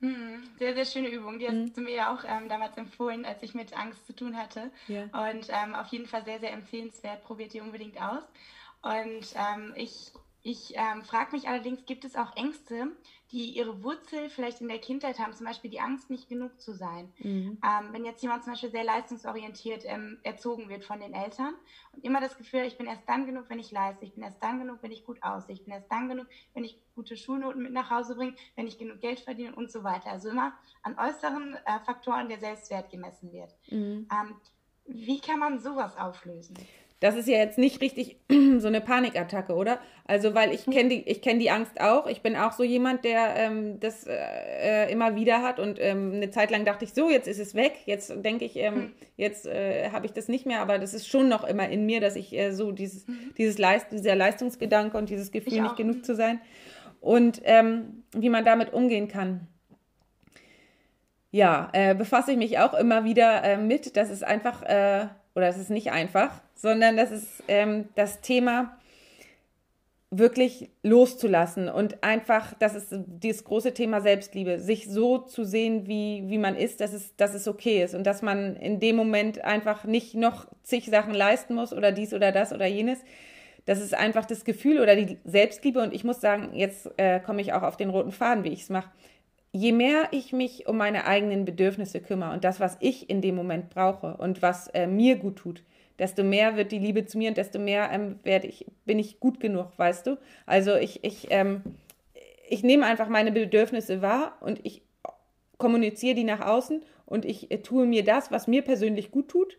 Hm, sehr, sehr schöne Übung. Die hast hm. du mir ja auch ähm, damals empfohlen, als ich mit Angst zu tun hatte. Ja. Und ähm, auf jeden Fall sehr, sehr empfehlenswert. Probiert die unbedingt aus. Und ähm, ich, ich ähm, frage mich allerdings, gibt es auch Ängste, die ihre Wurzel vielleicht in der Kindheit haben, zum Beispiel die Angst, nicht genug zu sein. Mhm. Ähm, wenn jetzt jemand zum Beispiel sehr leistungsorientiert ähm, erzogen wird von den Eltern und immer das Gefühl, ich bin erst dann genug, wenn ich leiste, ich bin erst dann genug, wenn ich gut aussehe, ich bin erst dann genug, wenn ich gute Schulnoten mit nach Hause bringe, wenn ich genug Geld verdiene und so weiter. Also immer an äußeren äh, Faktoren der Selbstwert gemessen wird. Mhm. Ähm, wie kann man sowas auflösen? Das ist ja jetzt nicht richtig so eine Panikattacke, oder? Also, weil ich kenne die, ich die Angst auch. Ich bin auch so jemand, der ähm, das äh, immer wieder hat. Und ähm, eine Zeit lang dachte ich, so, jetzt ist es weg. Jetzt denke ich, ähm, hm. jetzt äh, habe ich das nicht mehr. Aber das ist schon noch immer in mir, dass ich äh, so dieses, mhm. dieses Leist, dieser Leistungsgedanke und dieses Gefühl, nicht genug zu sein. Und ähm, wie man damit umgehen kann. Ja, äh, befasse ich mich auch immer wieder äh, mit. Das ist einfach, äh, oder es ist nicht einfach sondern das ist ähm, das Thema wirklich loszulassen und einfach, das ist dieses große Thema Selbstliebe, sich so zu sehen, wie, wie man ist, dass es, dass es okay ist und dass man in dem Moment einfach nicht noch zig Sachen leisten muss oder dies oder das oder jenes. Das ist einfach das Gefühl oder die Selbstliebe und ich muss sagen, jetzt äh, komme ich auch auf den roten Faden, wie ich es mache. Je mehr ich mich um meine eigenen Bedürfnisse kümmere und das, was ich in dem Moment brauche und was äh, mir gut tut, desto mehr wird die Liebe zu mir und desto mehr ähm, werde ich, bin ich gut genug, weißt du? Also ich, ich, ähm, ich nehme einfach meine Bedürfnisse wahr und ich kommuniziere die nach außen und ich äh, tue mir das, was mir persönlich gut tut.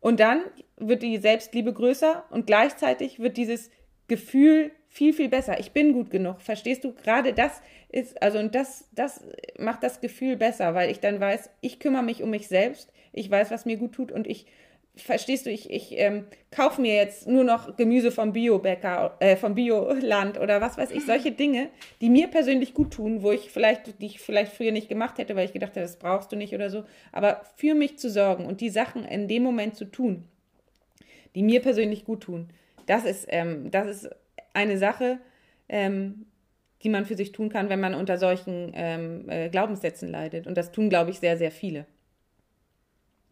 Und dann wird die Selbstliebe größer und gleichzeitig wird dieses Gefühl viel, viel besser. Ich bin gut genug. Verstehst du? Gerade das ist, also und das, das macht das Gefühl besser, weil ich dann weiß, ich kümmere mich um mich selbst, ich weiß, was mir gut tut und ich verstehst du, ich, ich ähm, kaufe mir jetzt nur noch Gemüse vom Biobäcker, äh, vom Bioland oder was weiß ich, solche Dinge, die mir persönlich gut tun, wo ich vielleicht, die ich vielleicht früher nicht gemacht hätte, weil ich gedacht hätte, das brauchst du nicht oder so, aber für mich zu sorgen und die Sachen in dem Moment zu tun, die mir persönlich gut tun, das ist, ähm, das ist eine Sache, ähm, die man für sich tun kann, wenn man unter solchen ähm, äh, Glaubenssätzen leidet. Und das tun, glaube ich, sehr, sehr viele.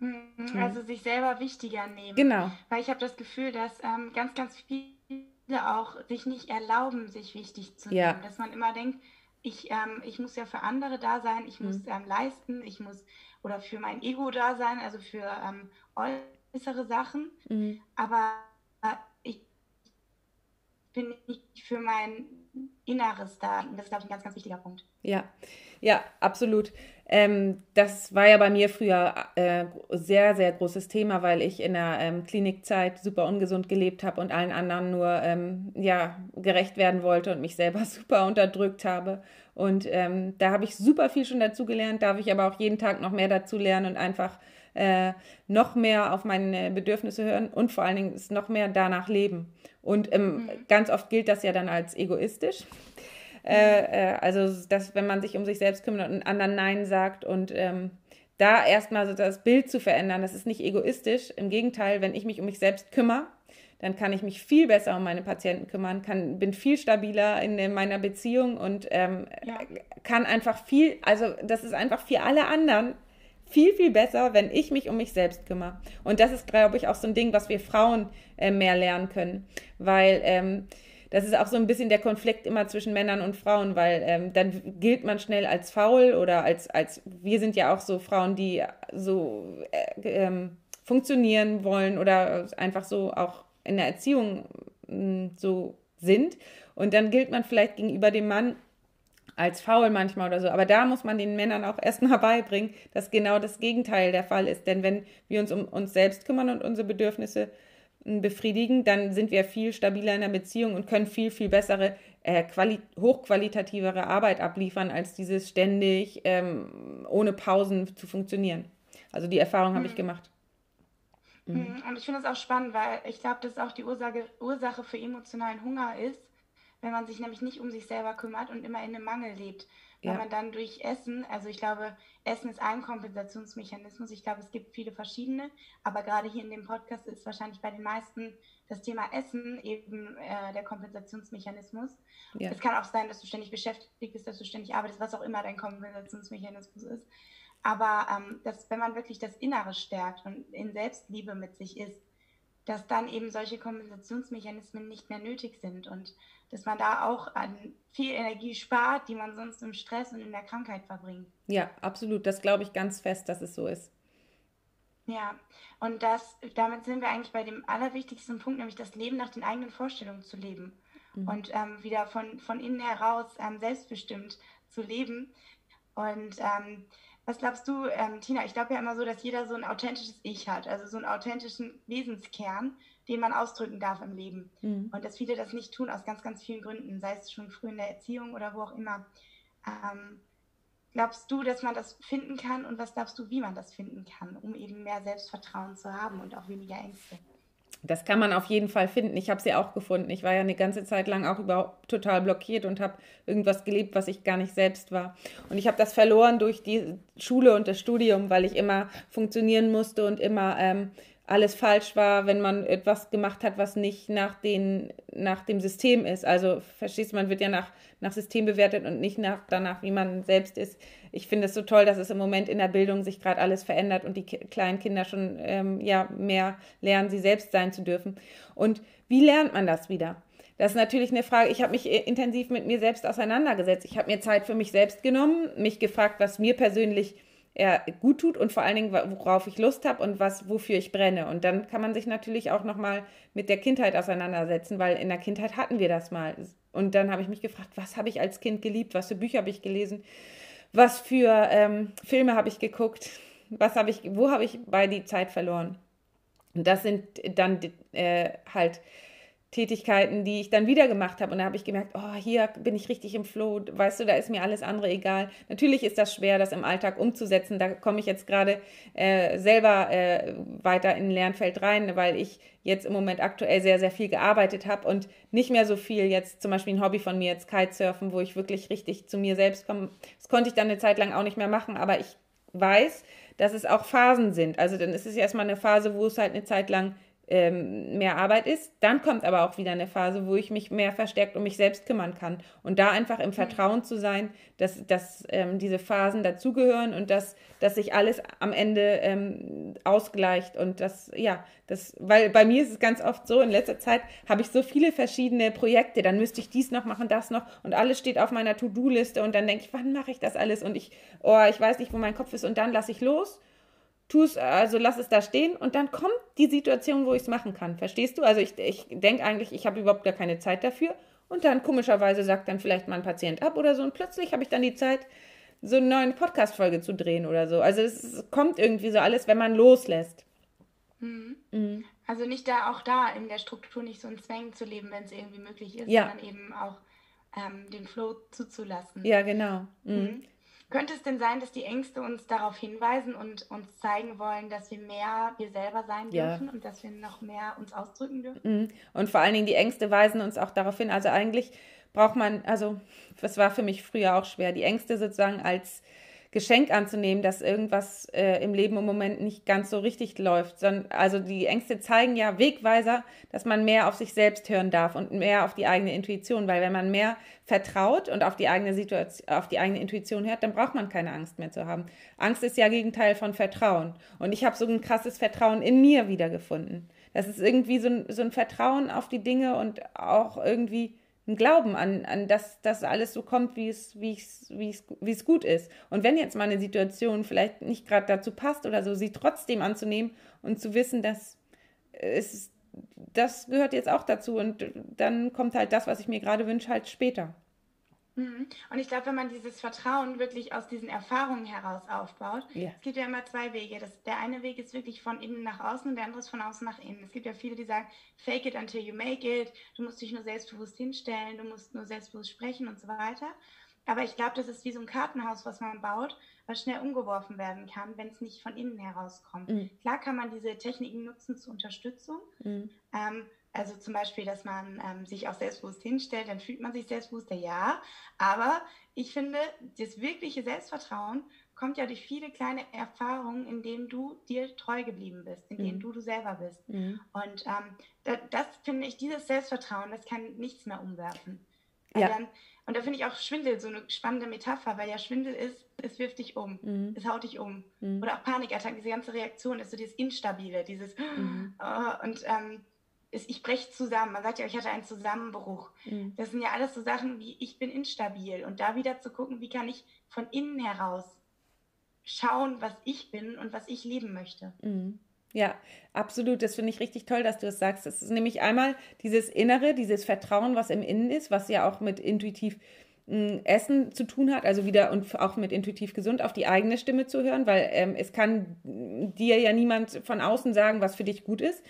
Mhm, also sich selber wichtiger nehmen. Genau. Weil ich habe das Gefühl, dass ähm, ganz, ganz viele auch sich nicht erlauben, sich wichtig zu nehmen. Ja. Dass man immer denkt, ich, ähm, ich muss ja für andere da sein, ich muss mhm. ähm, leisten, ich muss oder für mein Ego da sein, also für ähm, äußere Sachen. Mhm. Aber äh, ich bin nicht für mein Inneres da. Und das ist, glaube ich, ein ganz, ganz wichtiger Punkt. Ja, ja, absolut. Ähm, das war ja bei mir früher äh, sehr, sehr großes Thema, weil ich in der ähm, Klinikzeit super ungesund gelebt habe und allen anderen nur ähm, ja, gerecht werden wollte und mich selber super unterdrückt habe. Und ähm, da habe ich super viel schon dazu gelernt, darf ich aber auch jeden Tag noch mehr dazu lernen und einfach äh, noch mehr auf meine Bedürfnisse hören und vor allen Dingen noch mehr danach leben. Und ähm, mhm. ganz oft gilt das ja dann als egoistisch. Äh, äh, also, dass, wenn man sich um sich selbst kümmert und anderen Nein sagt und ähm, da erstmal so das Bild zu verändern, das ist nicht egoistisch. Im Gegenteil, wenn ich mich um mich selbst kümmere, dann kann ich mich viel besser um meine Patienten kümmern, kann, bin viel stabiler in, in meiner Beziehung und ähm, ja. kann einfach viel, also das ist einfach für alle anderen viel, viel besser, wenn ich mich um mich selbst kümmere. Und das ist, glaube ich, auch so ein Ding, was wir Frauen äh, mehr lernen können, weil ähm, das ist auch so ein bisschen der Konflikt immer zwischen Männern und Frauen, weil ähm, dann gilt man schnell als faul oder als, als, wir sind ja auch so Frauen, die so äh, ähm, funktionieren wollen oder einfach so auch in der Erziehung hm, so sind. Und dann gilt man vielleicht gegenüber dem Mann als faul manchmal oder so. Aber da muss man den Männern auch erstmal beibringen, dass genau das Gegenteil der Fall ist. Denn wenn wir uns um uns selbst kümmern und unsere Bedürfnisse befriedigen, dann sind wir viel stabiler in der Beziehung und können viel, viel bessere, äh, hochqualitativere Arbeit abliefern, als dieses ständig ähm, ohne Pausen zu funktionieren. Also die Erfahrung mhm. habe ich hm. gemacht. Mhm. mhm. Und ich finde es auch spannend, weil ich glaube, dass auch die Ursache, Ursache für emotionalen Hunger ist, wenn man sich nämlich nicht um sich selber kümmert und immer in einem Mangel lebt. Weil ja. man dann durch Essen, also ich glaube, Essen ist ein Kompensationsmechanismus. Ich glaube, es gibt viele verschiedene, aber gerade hier in dem Podcast ist wahrscheinlich bei den meisten das Thema Essen eben äh, der Kompensationsmechanismus. Ja. Es kann auch sein, dass du ständig beschäftigt bist, dass du ständig arbeitest, was auch immer dein Kompensationsmechanismus ist. Aber ähm, dass, wenn man wirklich das Innere stärkt und in Selbstliebe mit sich ist, dass dann eben solche Kompensationsmechanismen nicht mehr nötig sind und dass man da auch an viel Energie spart, die man sonst im Stress und in der Krankheit verbringt. Ja, absolut. Das glaube ich ganz fest, dass es so ist. Ja, und das, damit sind wir eigentlich bei dem allerwichtigsten Punkt, nämlich das Leben nach den eigenen Vorstellungen zu leben mhm. und ähm, wieder von, von innen heraus ähm, selbstbestimmt zu leben. Und ähm, was glaubst du, ähm, Tina? Ich glaube ja immer so, dass jeder so ein authentisches Ich hat, also so einen authentischen Wesenskern, den man ausdrücken darf im Leben. Mhm. Und dass viele das nicht tun aus ganz, ganz vielen Gründen, sei es schon früh in der Erziehung oder wo auch immer. Ähm, glaubst du, dass man das finden kann und was glaubst du, wie man das finden kann, um eben mehr Selbstvertrauen zu haben und auch weniger Ängste? Das kann man auf jeden Fall finden. Ich habe sie auch gefunden. Ich war ja eine ganze Zeit lang auch überhaupt total blockiert und habe irgendwas gelebt, was ich gar nicht selbst war. Und ich habe das verloren durch die Schule und das Studium, weil ich immer funktionieren musste und immer ähm, alles falsch war, wenn man etwas gemacht hat, was nicht nach, den, nach dem System ist. Also verstehst du, man wird ja nach, nach System bewertet und nicht nach, danach, wie man selbst ist. Ich finde es so toll, dass es im Moment in der Bildung sich gerade alles verändert und die kleinen Kinder schon ähm, ja, mehr lernen, sie selbst sein zu dürfen. Und wie lernt man das wieder? Das ist natürlich eine Frage. Ich habe mich intensiv mit mir selbst auseinandergesetzt. Ich habe mir Zeit für mich selbst genommen, mich gefragt, was mir persönlich er gut tut und vor allen Dingen, worauf ich Lust habe und was, wofür ich brenne. Und dann kann man sich natürlich auch nochmal mit der Kindheit auseinandersetzen, weil in der Kindheit hatten wir das mal. Und dann habe ich mich gefragt, was habe ich als Kind geliebt, was für Bücher habe ich gelesen, was für ähm, Filme habe ich geguckt, was habe ich, wo habe ich bei die Zeit verloren. Und das sind dann äh, halt Tätigkeiten, die ich dann wieder gemacht habe. Und da habe ich gemerkt, oh, hier bin ich richtig im Flow. Weißt du, da ist mir alles andere egal. Natürlich ist das schwer, das im Alltag umzusetzen. Da komme ich jetzt gerade äh, selber äh, weiter in ein Lernfeld rein, weil ich jetzt im Moment aktuell sehr, sehr viel gearbeitet habe und nicht mehr so viel jetzt, zum Beispiel ein Hobby von mir, jetzt Kitesurfen, wo ich wirklich richtig zu mir selbst komme. Das konnte ich dann eine Zeit lang auch nicht mehr machen, aber ich weiß, dass es auch Phasen sind. Also dann ist es erstmal eine Phase, wo es halt eine Zeit lang ähm, mehr Arbeit ist. Dann kommt aber auch wieder eine Phase, wo ich mich mehr verstärkt um mich selbst kümmern kann. Und da einfach im Vertrauen zu sein, dass, dass ähm, diese Phasen dazugehören und dass, dass sich alles am Ende ähm, ausgleicht. Und das, ja, das, weil bei mir ist es ganz oft so, in letzter Zeit habe ich so viele verschiedene Projekte, dann müsste ich dies noch machen, das noch und alles steht auf meiner To-Do-Liste und dann denke ich, wann mache ich das alles? Und ich, oh, ich weiß nicht, wo mein Kopf ist und dann lasse ich los tu es, also lass es da stehen und dann kommt die Situation, wo ich es machen kann. Verstehst du? Also ich, ich denke eigentlich, ich habe überhaupt gar keine Zeit dafür. Und dann komischerweise sagt dann vielleicht mal ein Patient ab oder so und plötzlich habe ich dann die Zeit, so eine neue Podcast-Folge zu drehen oder so. Also es kommt irgendwie so alles, wenn man loslässt. Mhm. Mhm. Also nicht da auch da in der Struktur nicht so in Zwängen zu leben, wenn es irgendwie möglich ist, ja. sondern eben auch ähm, den Flow zuzulassen. Ja, genau. Mhm. Könnte es denn sein, dass die Ängste uns darauf hinweisen und uns zeigen wollen, dass wir mehr wir selber sein dürfen ja. und dass wir noch mehr uns ausdrücken dürfen? Mhm. Und vor allen Dingen die Ängste weisen uns auch darauf hin. Also eigentlich braucht man, also das war für mich früher auch schwer, die Ängste sozusagen als Geschenk anzunehmen, dass irgendwas äh, im Leben im Moment nicht ganz so richtig läuft. Sondern, also die Ängste zeigen ja Wegweiser, dass man mehr auf sich selbst hören darf und mehr auf die eigene Intuition, weil wenn man mehr vertraut und auf die eigene Situation, auf die eigene Intuition hört, dann braucht man keine Angst mehr zu haben. Angst ist ja Gegenteil von Vertrauen. Und ich habe so ein krasses Vertrauen in mir wiedergefunden. Das ist irgendwie so ein, so ein Vertrauen auf die Dinge und auch irgendwie ein Glauben an, an dass das alles so kommt, wie es, wie, wie, es, wie es gut ist. Und wenn jetzt mal eine Situation vielleicht nicht gerade dazu passt oder so, sie trotzdem anzunehmen und zu wissen, dass es, das gehört jetzt auch dazu und dann kommt halt das, was ich mir gerade wünsche, halt später. Mhm. Und ich glaube, wenn man dieses Vertrauen wirklich aus diesen Erfahrungen heraus aufbaut, ja. es gibt ja immer zwei Wege. Das, der eine Weg ist wirklich von innen nach außen und der andere ist von außen nach innen. Es gibt ja viele, die sagen, fake it until you make it, du musst dich nur selbstbewusst hinstellen, du musst nur selbstbewusst sprechen und so weiter. Aber ich glaube, das ist wie so ein Kartenhaus, was man baut, was schnell umgeworfen werden kann, wenn es nicht von innen herauskommt. Mhm. Klar kann man diese Techniken nutzen zur Unterstützung. Mhm. Ähm, also zum Beispiel, dass man ähm, sich auch selbstbewusst hinstellt, dann fühlt man sich selbstbewusster, ja. Aber ich finde, das wirkliche Selbstvertrauen kommt ja durch viele kleine Erfahrungen, in denen du dir treu geblieben bist, in denen mhm. du du selber bist. Mhm. Und ähm, da, das finde ich, dieses Selbstvertrauen, das kann nichts mehr umwerfen. Ja. Dann, und da finde ich auch Schwindel so eine spannende Metapher, weil ja Schwindel ist, es wirft dich um, mhm. es haut dich um. Mhm. Oder auch Panikattacken, diese ganze Reaktion ist so dieses Instabile, dieses mhm. oh, und ähm, ist, ich breche zusammen. Man sagt ja, ich hatte einen Zusammenbruch. Mhm. Das sind ja alles so Sachen wie, ich bin instabil. Und da wieder zu gucken, wie kann ich von innen heraus schauen, was ich bin und was ich leben möchte. Mhm. Ja, absolut. Das finde ich richtig toll, dass du es das sagst. Das ist nämlich einmal dieses Innere, dieses Vertrauen, was im Innen ist, was ja auch mit intuitiv hm, Essen zu tun hat, also wieder und auch mit intuitiv gesund auf die eigene Stimme zu hören, weil ähm, es kann dir ja niemand von außen sagen, was für dich gut ist.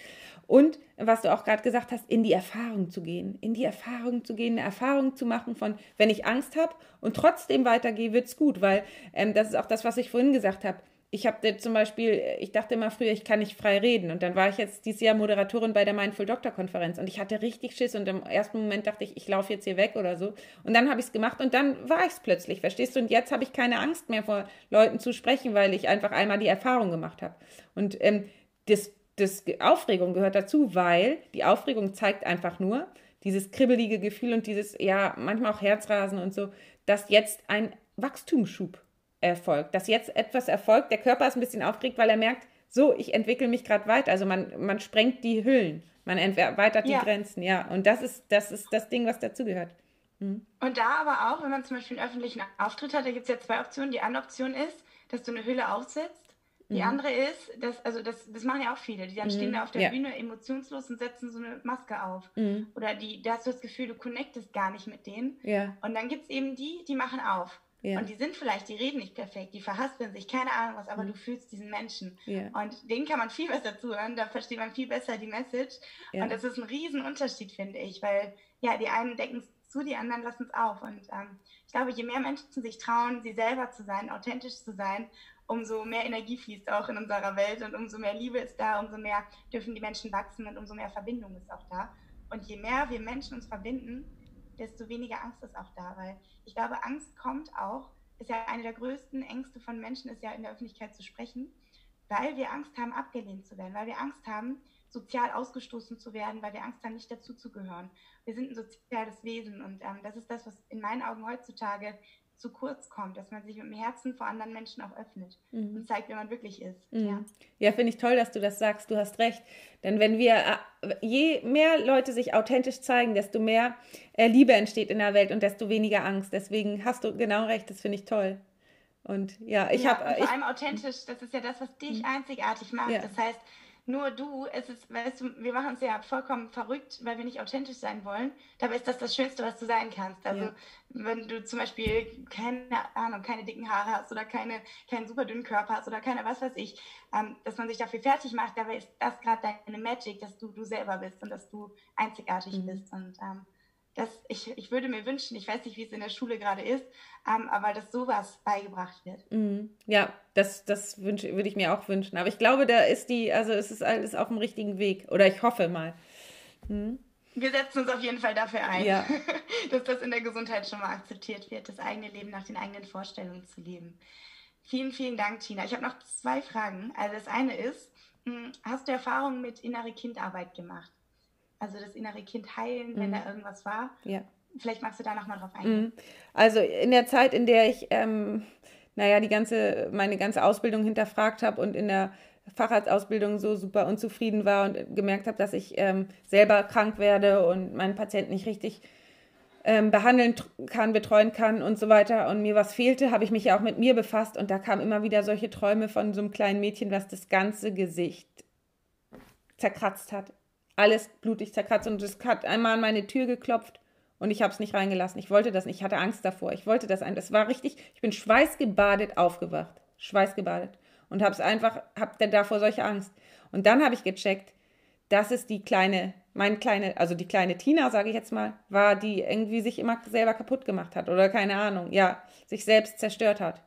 Und was du auch gerade gesagt hast, in die Erfahrung zu gehen, in die Erfahrung zu gehen, eine Erfahrung zu machen von, wenn ich Angst habe und trotzdem weitergehe, wird es gut, weil ähm, das ist auch das, was ich vorhin gesagt habe. Ich habe zum Beispiel, ich dachte immer früher, ich kann nicht frei reden. Und dann war ich jetzt dieses Jahr Moderatorin bei der Mindful Doctor Konferenz und ich hatte richtig Schiss und im ersten Moment dachte ich, ich laufe jetzt hier weg oder so. Und dann habe ich es gemacht und dann war ich es plötzlich, verstehst du? Und jetzt habe ich keine Angst mehr vor Leuten zu sprechen, weil ich einfach einmal die Erfahrung gemacht habe. Und ähm, das das Aufregung gehört dazu, weil die Aufregung zeigt einfach nur dieses kribbelige Gefühl und dieses, ja, manchmal auch Herzrasen und so, dass jetzt ein Wachstumsschub erfolgt, dass jetzt etwas erfolgt. Der Körper ist ein bisschen aufgeregt, weil er merkt, so, ich entwickle mich gerade weiter. Also man, man sprengt die Hüllen, man erweitert die ja. Grenzen, ja. Und das ist, das ist das Ding, was dazugehört. Mhm. Und da aber auch, wenn man zum Beispiel einen öffentlichen Auftritt hat, da gibt es ja zwei Optionen. Die eine Option ist, dass du eine Hülle aufsetzt die mhm. andere ist, dass, also das, das machen ja auch viele, die dann mhm. stehen da auf der ja. Bühne emotionslos und setzen so eine Maske auf. Mhm. Oder die, da hast du das Gefühl, du connectest gar nicht mit denen. Ja. Und dann gibt es eben die, die machen auf. Ja. Und die sind vielleicht, die reden nicht perfekt, die verhaspeln sich, keine Ahnung was, aber mhm. du fühlst diesen Menschen. Und denen kann man viel besser zuhören, da versteht man viel besser die Message. Und das ist ein Riesenunterschied, finde ich, weil ja, die einen decken es zu, die anderen lassen es auf. Und ähm, ich glaube, je mehr Menschen sich trauen, sie selber zu sein, authentisch zu sein umso mehr Energie fließt auch in unserer Welt und umso mehr Liebe ist da, umso mehr dürfen die Menschen wachsen und umso mehr Verbindung ist auch da. Und je mehr wir Menschen uns verbinden, desto weniger Angst ist auch da, weil ich glaube, Angst kommt auch, ist ja eine der größten Ängste von Menschen, ist ja in der Öffentlichkeit zu sprechen, weil wir Angst haben, abgelehnt zu werden, weil wir Angst haben, sozial ausgestoßen zu werden, weil wir Angst haben, nicht dazuzugehören. Wir sind ein soziales Wesen und ähm, das ist das, was in meinen Augen heutzutage zu kurz kommt, dass man sich mit dem Herzen vor anderen Menschen auch öffnet mhm. und zeigt, wer man wirklich ist. Mhm. Ja, ja finde ich toll, dass du das sagst. Du hast recht. Denn wenn wir, äh, je mehr Leute sich authentisch zeigen, desto mehr äh, Liebe entsteht in der Welt und desto weniger Angst. Deswegen hast du genau recht, das finde ich toll. Und ja, ich ja, habe. Vor allem authentisch, das ist ja das, was dich mhm. einzigartig macht. Ja. Das heißt, nur du, es ist, weißt du, wir machen es ja vollkommen verrückt, weil wir nicht authentisch sein wollen. Dabei ist das das Schönste, was du sein kannst. Also, ja. wenn du zum Beispiel keine Ahnung, keine dicken Haare hast oder keine, keinen super dünnen Körper hast oder keine, was weiß ich, ähm, dass man sich dafür fertig macht, dabei ist das gerade deine Magic, dass du du selber bist und dass du einzigartig mhm. bist. Und ähm, das, ich, ich würde mir wünschen, ich weiß nicht, wie es in der Schule gerade ist, ähm, aber dass sowas beigebracht wird. Mhm. Ja, das, das wünsch, würde ich mir auch wünschen. Aber ich glaube, da ist die, also es ist alles auf dem richtigen Weg. Oder ich hoffe mal. Mhm. Wir setzen uns auf jeden Fall dafür ein, ja. dass das in der Gesundheit schon mal akzeptiert wird, das eigene Leben nach den eigenen Vorstellungen zu leben. Vielen, vielen Dank, Tina. Ich habe noch zwei Fragen. Also das eine ist, hm, hast du Erfahrungen mit innere Kindarbeit gemacht? Also das innere Kind heilen, wenn mhm. da irgendwas war? Ja. Vielleicht magst du da nochmal drauf eingehen. Mhm. Also in der Zeit, in der ich, ähm, naja, die ganze, meine ganze Ausbildung hinterfragt habe und in der Facharztausbildung so super unzufrieden war und gemerkt habe, dass ich ähm, selber krank werde und meinen Patienten nicht richtig ähm, behandeln kann, betreuen kann und so weiter und mir was fehlte, habe ich mich ja auch mit mir befasst und da kamen immer wieder solche Träume von so einem kleinen Mädchen, was das ganze Gesicht zerkratzt hat. Alles blutig zerkratzt und es hat einmal an meine Tür geklopft und ich habe es nicht reingelassen. Ich wollte das nicht, ich hatte Angst davor. Ich wollte das ein. Das war richtig, ich bin schweißgebadet aufgewacht. Schweißgebadet und habe es einfach, habe davor solche Angst. Und dann habe ich gecheckt, das ist die kleine, meine kleine, also die kleine Tina, sage ich jetzt mal, war, die irgendwie sich immer selber kaputt gemacht hat oder keine Ahnung, ja, sich selbst zerstört hat.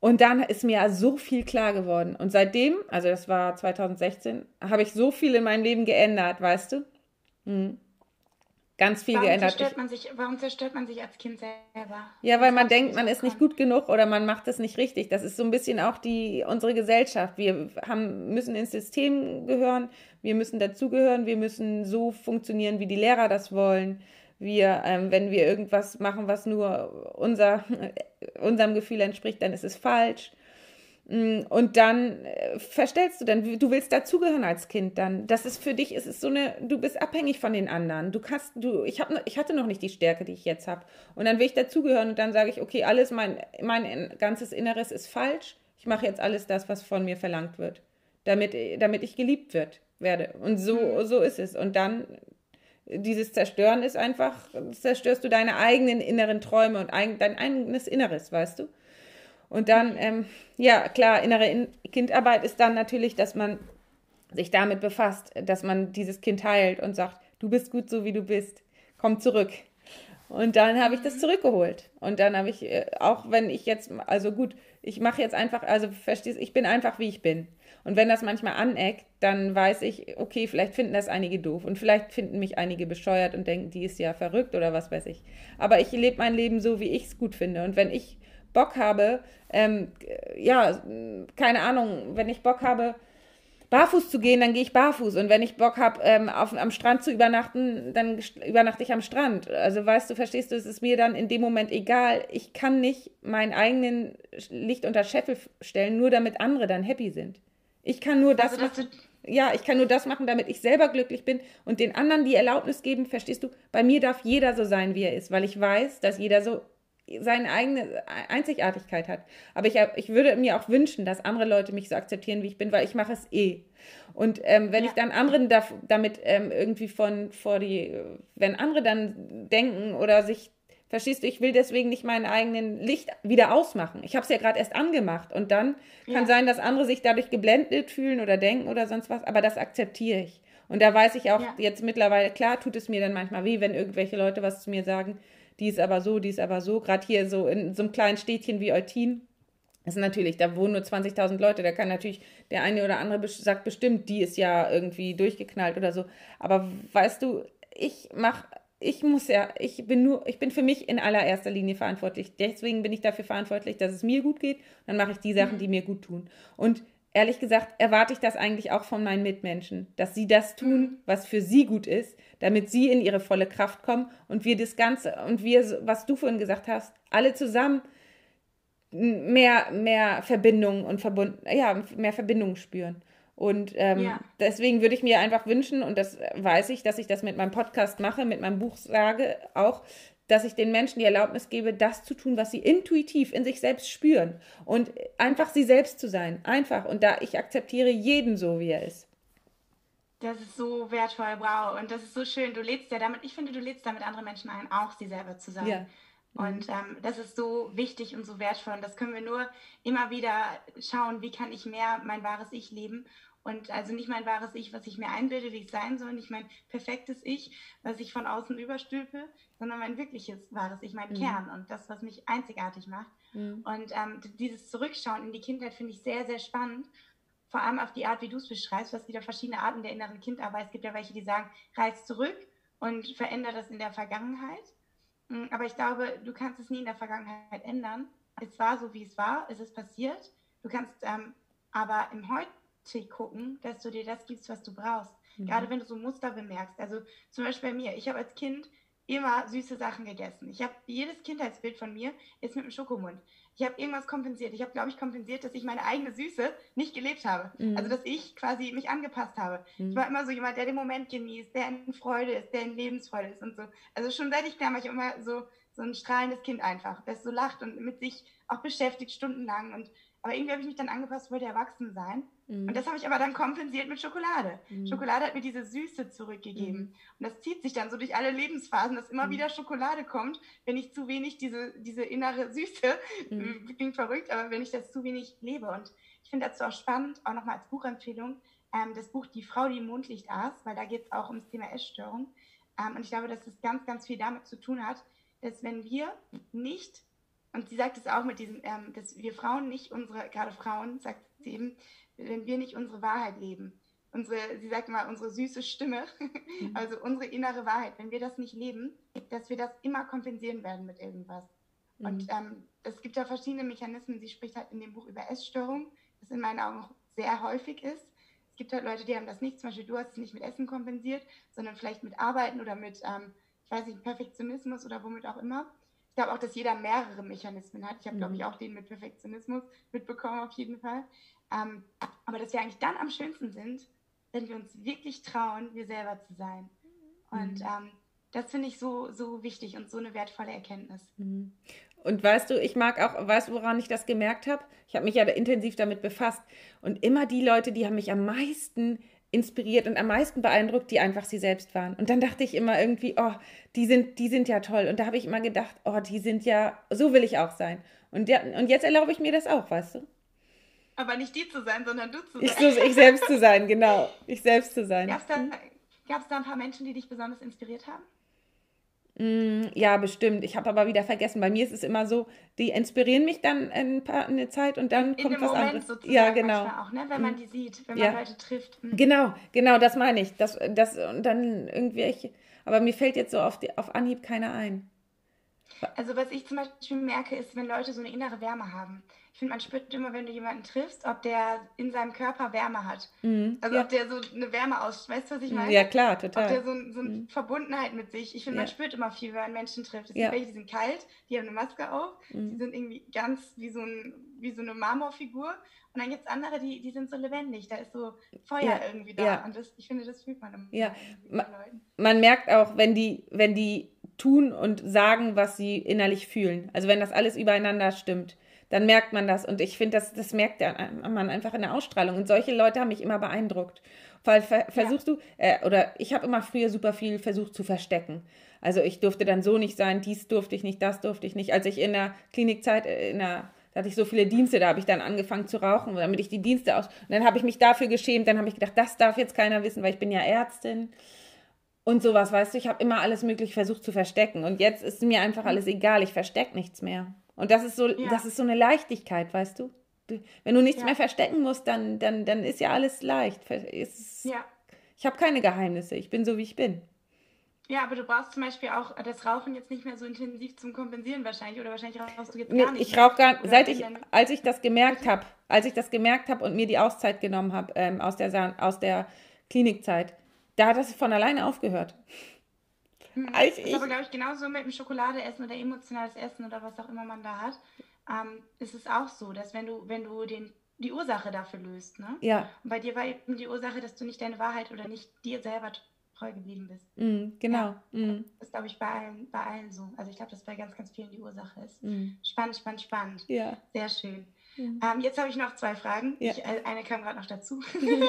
Und dann ist mir so viel klar geworden. Und seitdem, also das war 2016, habe ich so viel in meinem Leben geändert, weißt du? Mhm ganz viel warum geändert. Zerstört man sich, warum zerstört man sich als Kind selber? Ja, weil man denkt, man ist nicht gut genug oder man macht es nicht richtig. Das ist so ein bisschen auch die, unsere Gesellschaft. Wir haben, müssen ins System gehören, wir müssen dazugehören, wir müssen so funktionieren, wie die Lehrer das wollen. Wir, ähm, wenn wir irgendwas machen, was nur unser, unserem Gefühl entspricht, dann ist es falsch. Mm, und dann äh, verstellst du dann, du willst dazugehören als Kind dann. Das ist für dich, es ist so eine, du bist abhängig von den anderen. Du kannst, du, ich, hab, ich hatte noch nicht die Stärke, die ich jetzt habe. Und dann will ich dazugehören und dann sage ich, okay, alles, mein, mein ganzes Inneres ist falsch. Ich mache jetzt alles das, was von mir verlangt wird, damit, damit ich geliebt wird, werde. Und so, mhm. so ist es. Und dann, dieses Zerstören ist einfach, zerstörst du deine eigenen inneren Träume und dein eigenes Inneres, weißt du? Und dann, ähm, ja, klar, innere Kindarbeit ist dann natürlich, dass man sich damit befasst, dass man dieses Kind heilt und sagt, du bist gut so, wie du bist, komm zurück. Und dann habe ich das zurückgeholt. Und dann habe ich, äh, auch wenn ich jetzt, also gut, ich mache jetzt einfach, also verstehst, ich bin einfach, wie ich bin. Und wenn das manchmal aneckt, dann weiß ich, okay, vielleicht finden das einige doof und vielleicht finden mich einige bescheuert und denken, die ist ja verrückt oder was weiß ich. Aber ich lebe mein Leben so, wie ich es gut finde. Und wenn ich Bock habe, ähm, ja, keine Ahnung, wenn ich Bock habe, barfuß zu gehen, dann gehe ich barfuß. Und wenn ich Bock habe, ähm, am Strand zu übernachten, dann übernachte ich am Strand. Also weißt du, verstehst du, es ist mir dann in dem Moment egal. Ich kann nicht meinen eigenen Licht unter Scheffel stellen, nur damit andere dann happy sind. Ich kann nur das also, machen. Ja, ich kann nur das machen, damit ich selber glücklich bin und den anderen die Erlaubnis geben, verstehst du? Bei mir darf jeder so sein, wie er ist, weil ich weiß, dass jeder so seine eigene Einzigartigkeit hat. Aber ich, ich würde mir auch wünschen, dass andere Leute mich so akzeptieren, wie ich bin, weil ich mache es eh. Und ähm, wenn ja. ich dann anderen da, damit ähm, irgendwie von vor die, wenn andere dann denken oder sich, verstehst du, ich will deswegen nicht meinen eigenen Licht wieder ausmachen. Ich habe es ja gerade erst angemacht und dann ja. kann sein, dass andere sich dadurch geblendet fühlen oder denken oder sonst was, aber das akzeptiere ich. Und da weiß ich auch ja. jetzt mittlerweile, klar tut es mir dann manchmal weh, wenn irgendwelche Leute was zu mir sagen, die ist aber so, die ist aber so. Gerade hier so in so einem kleinen Städtchen wie Eutin, ist natürlich, da wohnen nur 20.000 Leute, da kann natürlich der eine oder andere sagt bestimmt, die ist ja irgendwie durchgeknallt oder so. Aber weißt du, ich mache ich muss ja, ich bin nur, ich bin für mich in allererster Linie verantwortlich. Deswegen bin ich dafür verantwortlich, dass es mir gut geht. Dann mache ich die Sachen, mhm. die mir gut tun. Und ehrlich gesagt erwarte ich das eigentlich auch von meinen Mitmenschen, dass sie das tun, mhm. was für sie gut ist, damit sie in ihre volle Kraft kommen und wir das Ganze und wir, was du vorhin gesagt hast, alle zusammen mehr, mehr Verbindung und Verbund, ja, mehr Verbindung spüren. Und ähm, ja. deswegen würde ich mir einfach wünschen, und das weiß ich, dass ich das mit meinem Podcast mache, mit meinem Buch sage, auch, dass ich den Menschen die Erlaubnis gebe, das zu tun, was sie intuitiv in sich selbst spüren. Und einfach sie selbst zu sein. Einfach. Und da ich akzeptiere jeden so, wie er ist. Das ist so wertvoll, wow. Und das ist so schön. Du lädst ja damit, ich finde, du lädst damit andere Menschen ein, auch sie selber zu sein. Ja. Und ähm, das ist so wichtig und so wertvoll. Und das können wir nur immer wieder schauen, wie kann ich mehr mein wahres Ich leben. Und also nicht mein wahres Ich, was ich mir einbilde, wie ich sein soll, nicht mein perfektes Ich, was ich von außen überstülpe, sondern mein wirkliches wahres Ich, mein mhm. Kern und das, was mich einzigartig macht. Mhm. Und ähm, dieses Zurückschauen in die Kindheit finde ich sehr, sehr spannend vor allem auf die Art, wie du es beschreibst, was wieder verschiedene Arten der inneren Kindarbeit. Es gibt ja welche, die sagen, reiß zurück und verändere das in der Vergangenheit. Mm, aber ich glaube, du kannst es nie in der Vergangenheit ändern. Es war so, wie es war, es ist passiert. Du kannst ähm, aber im Heute gucken, dass du dir das gibst, was du brauchst. Mhm. Gerade wenn du so Muster bemerkst. Also zum Beispiel bei mir, ich habe als Kind immer süße Sachen gegessen. Ich habe jedes Kindheitsbild von mir ist mit einem Schokomund. Ich habe irgendwas kompensiert. Ich habe, glaube ich, kompensiert, dass ich meine eigene Süße nicht gelebt habe. Mhm. Also, dass ich quasi mich angepasst habe. Mhm. Ich war immer so jemand, der den Moment genießt, der in Freude ist, der in Lebensfreude ist und so. Also, schon seit ich klein war, ich immer so, so ein strahlendes Kind einfach, das so lacht und mit sich auch beschäftigt stundenlang. Und, aber irgendwie habe ich mich dann angepasst, wollte erwachsen sein. Mhm. Und das habe ich aber dann kompensiert mit Schokolade. Mhm. Schokolade hat mir diese Süße zurückgegeben. Mhm. Und das zieht sich dann so durch alle Lebensphasen, dass immer mhm. wieder Schokolade kommt, wenn ich zu wenig diese, diese innere Süße, mhm. klingt verrückt, aber wenn ich das zu wenig lebe. Und ich finde dazu auch spannend, auch nochmal als Buchempfehlung, ähm, das Buch Die Frau, die im Mondlicht aß, weil da geht es auch ums Thema Essstörung. Ähm, und ich glaube, dass es ganz, ganz viel damit zu tun hat, dass wenn wir nicht, und sie sagt es auch mit diesem, ähm, dass wir Frauen nicht unsere, gerade Frauen, sagt sie eben, wenn wir nicht unsere Wahrheit leben. Unsere, sie sagt mal, unsere süße Stimme, mhm. also unsere innere Wahrheit, wenn wir das nicht leben, dass wir das immer kompensieren werden mit irgendwas. Mhm. Und ähm, es gibt ja verschiedene Mechanismen. Sie spricht halt in dem Buch über Essstörung, das in meinen Augen sehr häufig ist. Es gibt halt Leute, die haben das nicht. Zum Beispiel, du hast es nicht mit Essen kompensiert, sondern vielleicht mit Arbeiten oder mit, ähm, ich weiß nicht, Perfektionismus oder womit auch immer. Ich glaube auch, dass jeder mehrere Mechanismen hat. Ich habe, mhm. glaube ich, auch den mit Perfektionismus mitbekommen, auf jeden Fall. Ähm, aber dass wir eigentlich dann am schönsten sind, wenn wir uns wirklich trauen, wir selber zu sein. Und mhm. ähm, das finde ich so, so wichtig und so eine wertvolle Erkenntnis. Mhm. Und weißt du, ich mag auch, weißt du, woran ich das gemerkt habe? Ich habe mich ja intensiv damit befasst. Und immer die Leute, die haben mich am meisten inspiriert und am meisten beeindruckt, die einfach sie selbst waren. Und dann dachte ich immer irgendwie, oh, die sind, die sind ja toll. Und da habe ich immer gedacht, oh, die sind ja, so will ich auch sein. Und, der, und jetzt erlaube ich mir das auch, weißt du? Aber nicht die zu sein, sondern du zu sein. Ich, ich selbst zu sein, genau. Ich selbst zu sein. Gab es da, da ein paar Menschen, die dich besonders inspiriert haben? Mm, ja, bestimmt. Ich habe aber wieder vergessen. Bei mir ist es immer so, die inspirieren mich dann ein paar, eine Zeit und dann In kommt was Moment anderes. Sozusagen ja, genau. Auch, ne? Wenn man mm. die sieht, wenn man Leute trifft. Mhm. Genau, genau, das meine ich. Das, das, und dann irgendwelche. Aber mir fällt jetzt so auf, die, auf Anhieb keiner ein. Also was ich zum Beispiel merke, ist, wenn Leute so eine innere Wärme haben ich finde, man spürt immer, wenn du jemanden triffst, ob der in seinem Körper Wärme hat. Mhm, also ja. ob der so eine Wärme aus, weißt du, was ich meine? Ja, klar, total. Ob der so, so eine mhm. Verbundenheit mit sich. Ich finde, ja. man spürt immer viel, wenn man Menschen trifft. Es ja. gibt welche, die sind kalt, die haben eine Maske auf, mhm. die sind irgendwie ganz wie so, ein, wie so eine Marmorfigur. Und dann gibt es andere, die, die sind so lebendig. Da ist so Feuer irgendwie da. Und das, ich finde, das fühlt man immer. Ja. Man, man merkt auch, wenn die, wenn die tun und sagen, was sie innerlich fühlen. Also wenn das alles übereinander stimmt dann merkt man das. Und ich finde, das, das merkt man einfach in der Ausstrahlung. Und solche Leute haben mich immer beeindruckt. Weil versuchst ja. du, äh, oder ich habe immer früher super viel versucht zu verstecken. Also ich durfte dann so nicht sein, dies durfte ich nicht, das durfte ich nicht. Als ich in der Klinikzeit, äh, in der da hatte ich so viele Dienste, da habe ich dann angefangen zu rauchen, damit ich die Dienste aus. Und dann habe ich mich dafür geschämt, dann habe ich gedacht, das darf jetzt keiner wissen, weil ich bin ja Ärztin. Und sowas, weißt du, ich habe immer alles möglich versucht zu verstecken. Und jetzt ist mir einfach alles egal, ich verstecke nichts mehr. Und das ist so, ja. das ist so eine Leichtigkeit, weißt du? Wenn du nichts ja. mehr verstecken musst, dann, dann, dann ist ja alles leicht. Ist, ja. Ich habe keine Geheimnisse, ich bin so, wie ich bin. Ja, aber du brauchst zum Beispiel auch das Rauchen jetzt nicht mehr so intensiv zum Kompensieren wahrscheinlich oder wahrscheinlich rauchst du jetzt gar nicht. Ich rauche gar seit ich, als ich das gemerkt habe, als ich das gemerkt habe und mir die Auszeit genommen habe ähm, aus, der, aus der Klinikzeit, da hat das von alleine aufgehört. Hm. Das ist aber, glaube ich, genauso mit dem Schokoladeessen oder emotionales Essen oder was auch immer man da hat. Ähm, ist es auch so, dass wenn du, wenn du den, die Ursache dafür löst, ne? Ja. Und bei dir war eben die Ursache, dass du nicht deine Wahrheit oder nicht dir selber treu geblieben bist. Mm, genau. Ja. Mm. Das ist, glaube ich, bei allen, bei allen so. Also ich glaube, dass bei ganz, ganz vielen die Ursache ist. Mm. Spannend, spannend, spannend. Ja. Sehr schön. Mhm. Ähm, jetzt habe ich noch zwei Fragen. Ja. Ich, äh, eine kam gerade noch dazu.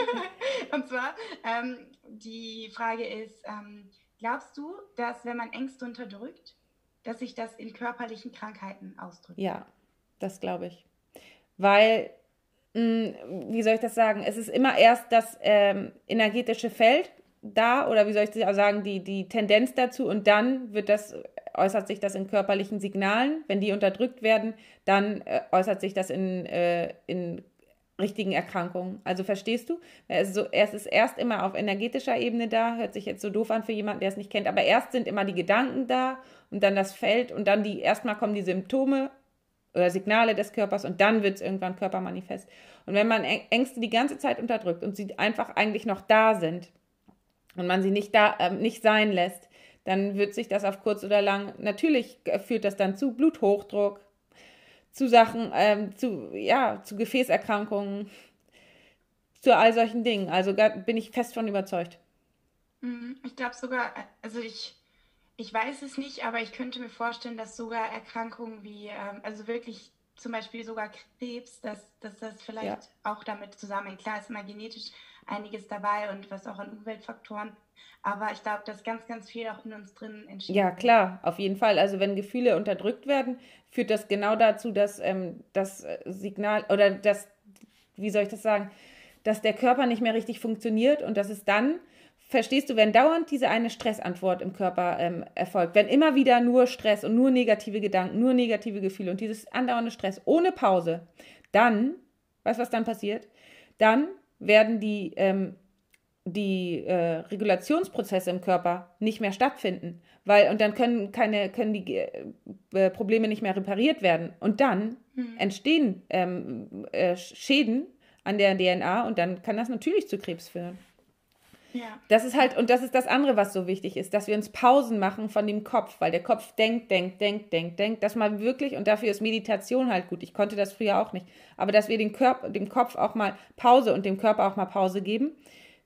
Und zwar, ähm, die Frage ist, ähm, Glaubst du, dass wenn man Ängste unterdrückt, dass sich das in körperlichen Krankheiten ausdrückt? Ja, das glaube ich. Weil, mh, hm, wie soll ich das sagen, es ist immer erst das ähm, energetische Feld da oder wie soll ich sagen, die, die Tendenz dazu und dann wird das, äußert sich das in körperlichen Signalen. Wenn die unterdrückt werden, dann äh, äußert sich das in, äh, in richtigen Erkrankungen. Also verstehst du? Er ist, so, er ist erst immer auf energetischer Ebene da, hört sich jetzt so doof an für jemanden, der es nicht kennt, aber erst sind immer die Gedanken da und dann das Feld und dann die, erstmal kommen die Symptome oder Signale des Körpers und dann wird es irgendwann körpermanifest. Und wenn man Ängste die ganze Zeit unterdrückt und sie einfach eigentlich noch da sind und man sie nicht da, äh, nicht sein lässt, dann wird sich das auf kurz oder lang, natürlich führt das dann zu Bluthochdruck, zu Sachen, ähm, zu, ja, zu Gefäßerkrankungen, zu all solchen Dingen. Also bin ich fest von überzeugt. Mhm. Ich glaube sogar, also ich, ich weiß es nicht, aber ich könnte mir vorstellen, dass sogar Erkrankungen wie, ähm, also wirklich zum Beispiel sogar Krebs, dass, dass das vielleicht ja. auch damit zusammenhängt. Klar ist immer genetisch einiges dabei und was auch an Umweltfaktoren aber ich glaube, dass ganz, ganz viel auch in uns drin entsteht. Ja, klar, auf jeden Fall. Also wenn Gefühle unterdrückt werden, führt das genau dazu, dass ähm, das äh, Signal oder das, wie soll ich das sagen, dass der Körper nicht mehr richtig funktioniert und dass es dann, verstehst du, wenn dauernd diese eine Stressantwort im Körper ähm, erfolgt, wenn immer wieder nur Stress und nur negative Gedanken, nur negative Gefühle und dieses andauernde Stress ohne Pause, dann, weißt du, was dann passiert? Dann werden die ähm, die äh, Regulationsprozesse im Körper nicht mehr stattfinden, weil und dann können keine können die äh, Probleme nicht mehr repariert werden und dann hm. entstehen ähm, äh, Schäden an der DNA und dann kann das natürlich zu Krebs führen. Ja. Das ist halt, und das ist das andere, was so wichtig ist, dass wir uns Pausen machen von dem Kopf, weil der Kopf denkt, denkt, denkt, denkt, denkt, dass man wirklich, und dafür ist Meditation halt gut, ich konnte das früher auch nicht, aber dass wir den Körper, dem Kopf auch mal Pause und dem Körper auch mal Pause geben,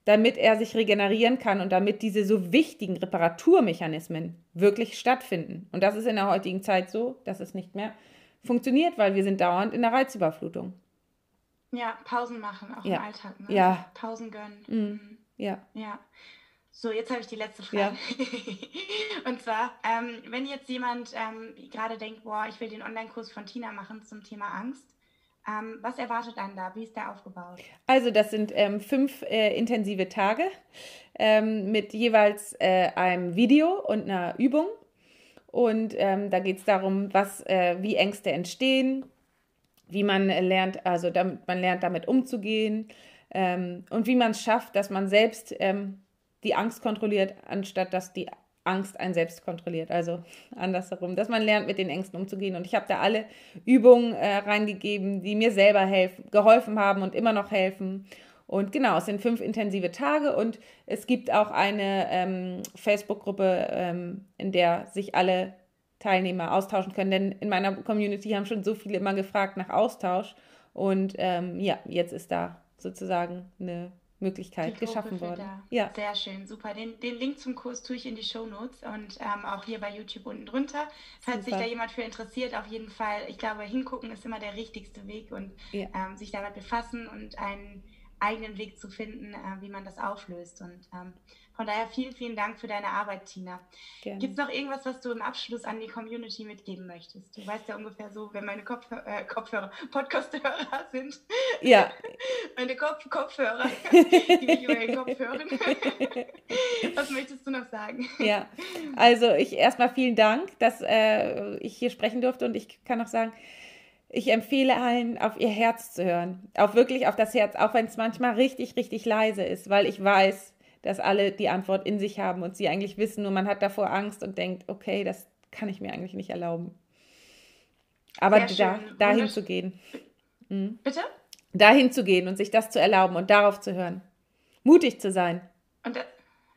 damit er sich regenerieren kann und damit diese so wichtigen Reparaturmechanismen wirklich stattfinden. Und das ist in der heutigen Zeit so, dass es nicht mehr funktioniert, weil wir sind dauernd in der Reizüberflutung. Ja, Pausen machen, auch ja. im Alltag. Ne? Ja. Pausen gönnen. Mhm. Ja. Ja. So, jetzt habe ich die letzte Frage. Ja. und zwar, ähm, wenn jetzt jemand ähm, gerade denkt, boah, ich will den Online-Kurs von Tina machen zum Thema Angst, ähm, was erwartet einen da? Wie ist der aufgebaut? Also das sind ähm, fünf äh, intensive Tage ähm, mit jeweils äh, einem Video und einer Übung. Und ähm, da geht es darum, was, äh, wie Ängste entstehen, wie man lernt, also damit, man lernt damit umzugehen ähm, und wie man es schafft, dass man selbst ähm, die Angst kontrolliert, anstatt dass die Angst einen selbst kontrolliert. Also andersherum, dass man lernt, mit den Ängsten umzugehen. Und ich habe da alle Übungen äh, reingegeben, die mir selber helfen, geholfen haben und immer noch helfen. Und genau, es sind fünf intensive Tage und es gibt auch eine ähm, Facebook-Gruppe, ähm, in der sich alle Teilnehmer austauschen können. Denn in meiner Community haben schon so viele immer gefragt nach Austausch. Und ähm, ja, jetzt ist da sozusagen eine Möglichkeit geschaffen worden. Ja. Sehr schön, super. Den, den Link zum Kurs tue ich in die Show Notes und ähm, auch hier bei YouTube unten drunter. Falls super. sich da jemand für interessiert, auf jeden Fall, ich glaube, hingucken ist immer der richtigste Weg und ja. ähm, sich damit befassen und einen eigenen Weg zu finden, äh, wie man das auflöst. Und ähm, von daher vielen, vielen Dank für deine Arbeit, Tina. Gibt es noch irgendwas, was du im Abschluss an die Community mitgeben möchtest? Du weißt ja ungefähr so, wer meine Kopfhörer, äh, Kopfhörer Podcast-Hörer sind. Ja. meine Kopf Kopfhörer, die mich über den Kopf hören. was möchtest du noch sagen? Ja, also ich erstmal vielen Dank, dass äh, ich hier sprechen durfte und ich kann noch sagen, ich empfehle allen, auf ihr Herz zu hören. Auch wirklich auf das Herz, auch wenn es manchmal richtig, richtig leise ist, weil ich weiß, dass alle die Antwort in sich haben und sie eigentlich wissen, nur man hat davor Angst und denkt, okay, das kann ich mir eigentlich nicht erlauben. Aber da, dahin zu gehen. Mhm. Bitte? Dahin zu gehen und sich das zu erlauben und darauf zu hören. Mutig zu sein. Und äh,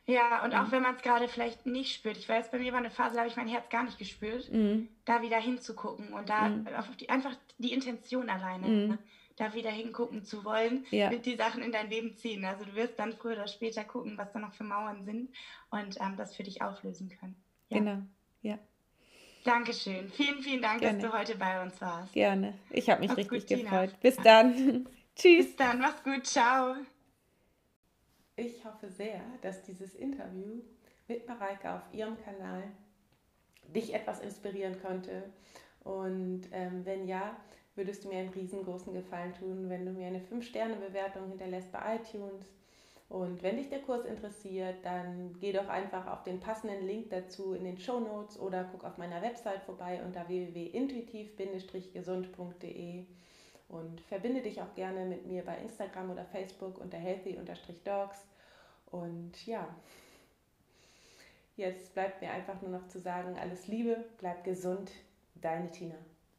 ja, und auch mhm. wenn man es gerade vielleicht nicht spürt. Ich weiß, bei mir war eine Phase, da habe ich mein Herz gar nicht gespürt. Mhm. Da wieder hinzugucken und da mhm. auf die, einfach die Intention alleine. Da wieder hingucken zu wollen, ja. wird die Sachen in dein Leben ziehen. Also du wirst dann früher oder später gucken, was da noch für Mauern sind und ähm, das für dich auflösen können. Ja. Genau, ja. Dankeschön. Vielen, vielen Dank, Gerne. dass du heute bei uns warst. Gerne. Ich habe mich mach's richtig gut, gefreut. Tina. Bis dann. Tschüss. Bis dann. Mach's gut. Ciao. Ich hoffe sehr, dass dieses Interview mit Mareike auf ihrem Kanal dich etwas inspirieren konnte. Und ähm, wenn ja, würdest du mir einen riesengroßen Gefallen tun, wenn du mir eine 5-Sterne-Bewertung hinterlässt bei iTunes. Und wenn dich der Kurs interessiert, dann geh doch einfach auf den passenden Link dazu in den Show Notes oder guck auf meiner Website vorbei unter www.intuitiv-gesund.de Und verbinde dich auch gerne mit mir bei Instagram oder Facebook unter healthy-dogs. Und ja, jetzt bleibt mir einfach nur noch zu sagen, alles Liebe, bleib gesund, deine Tina.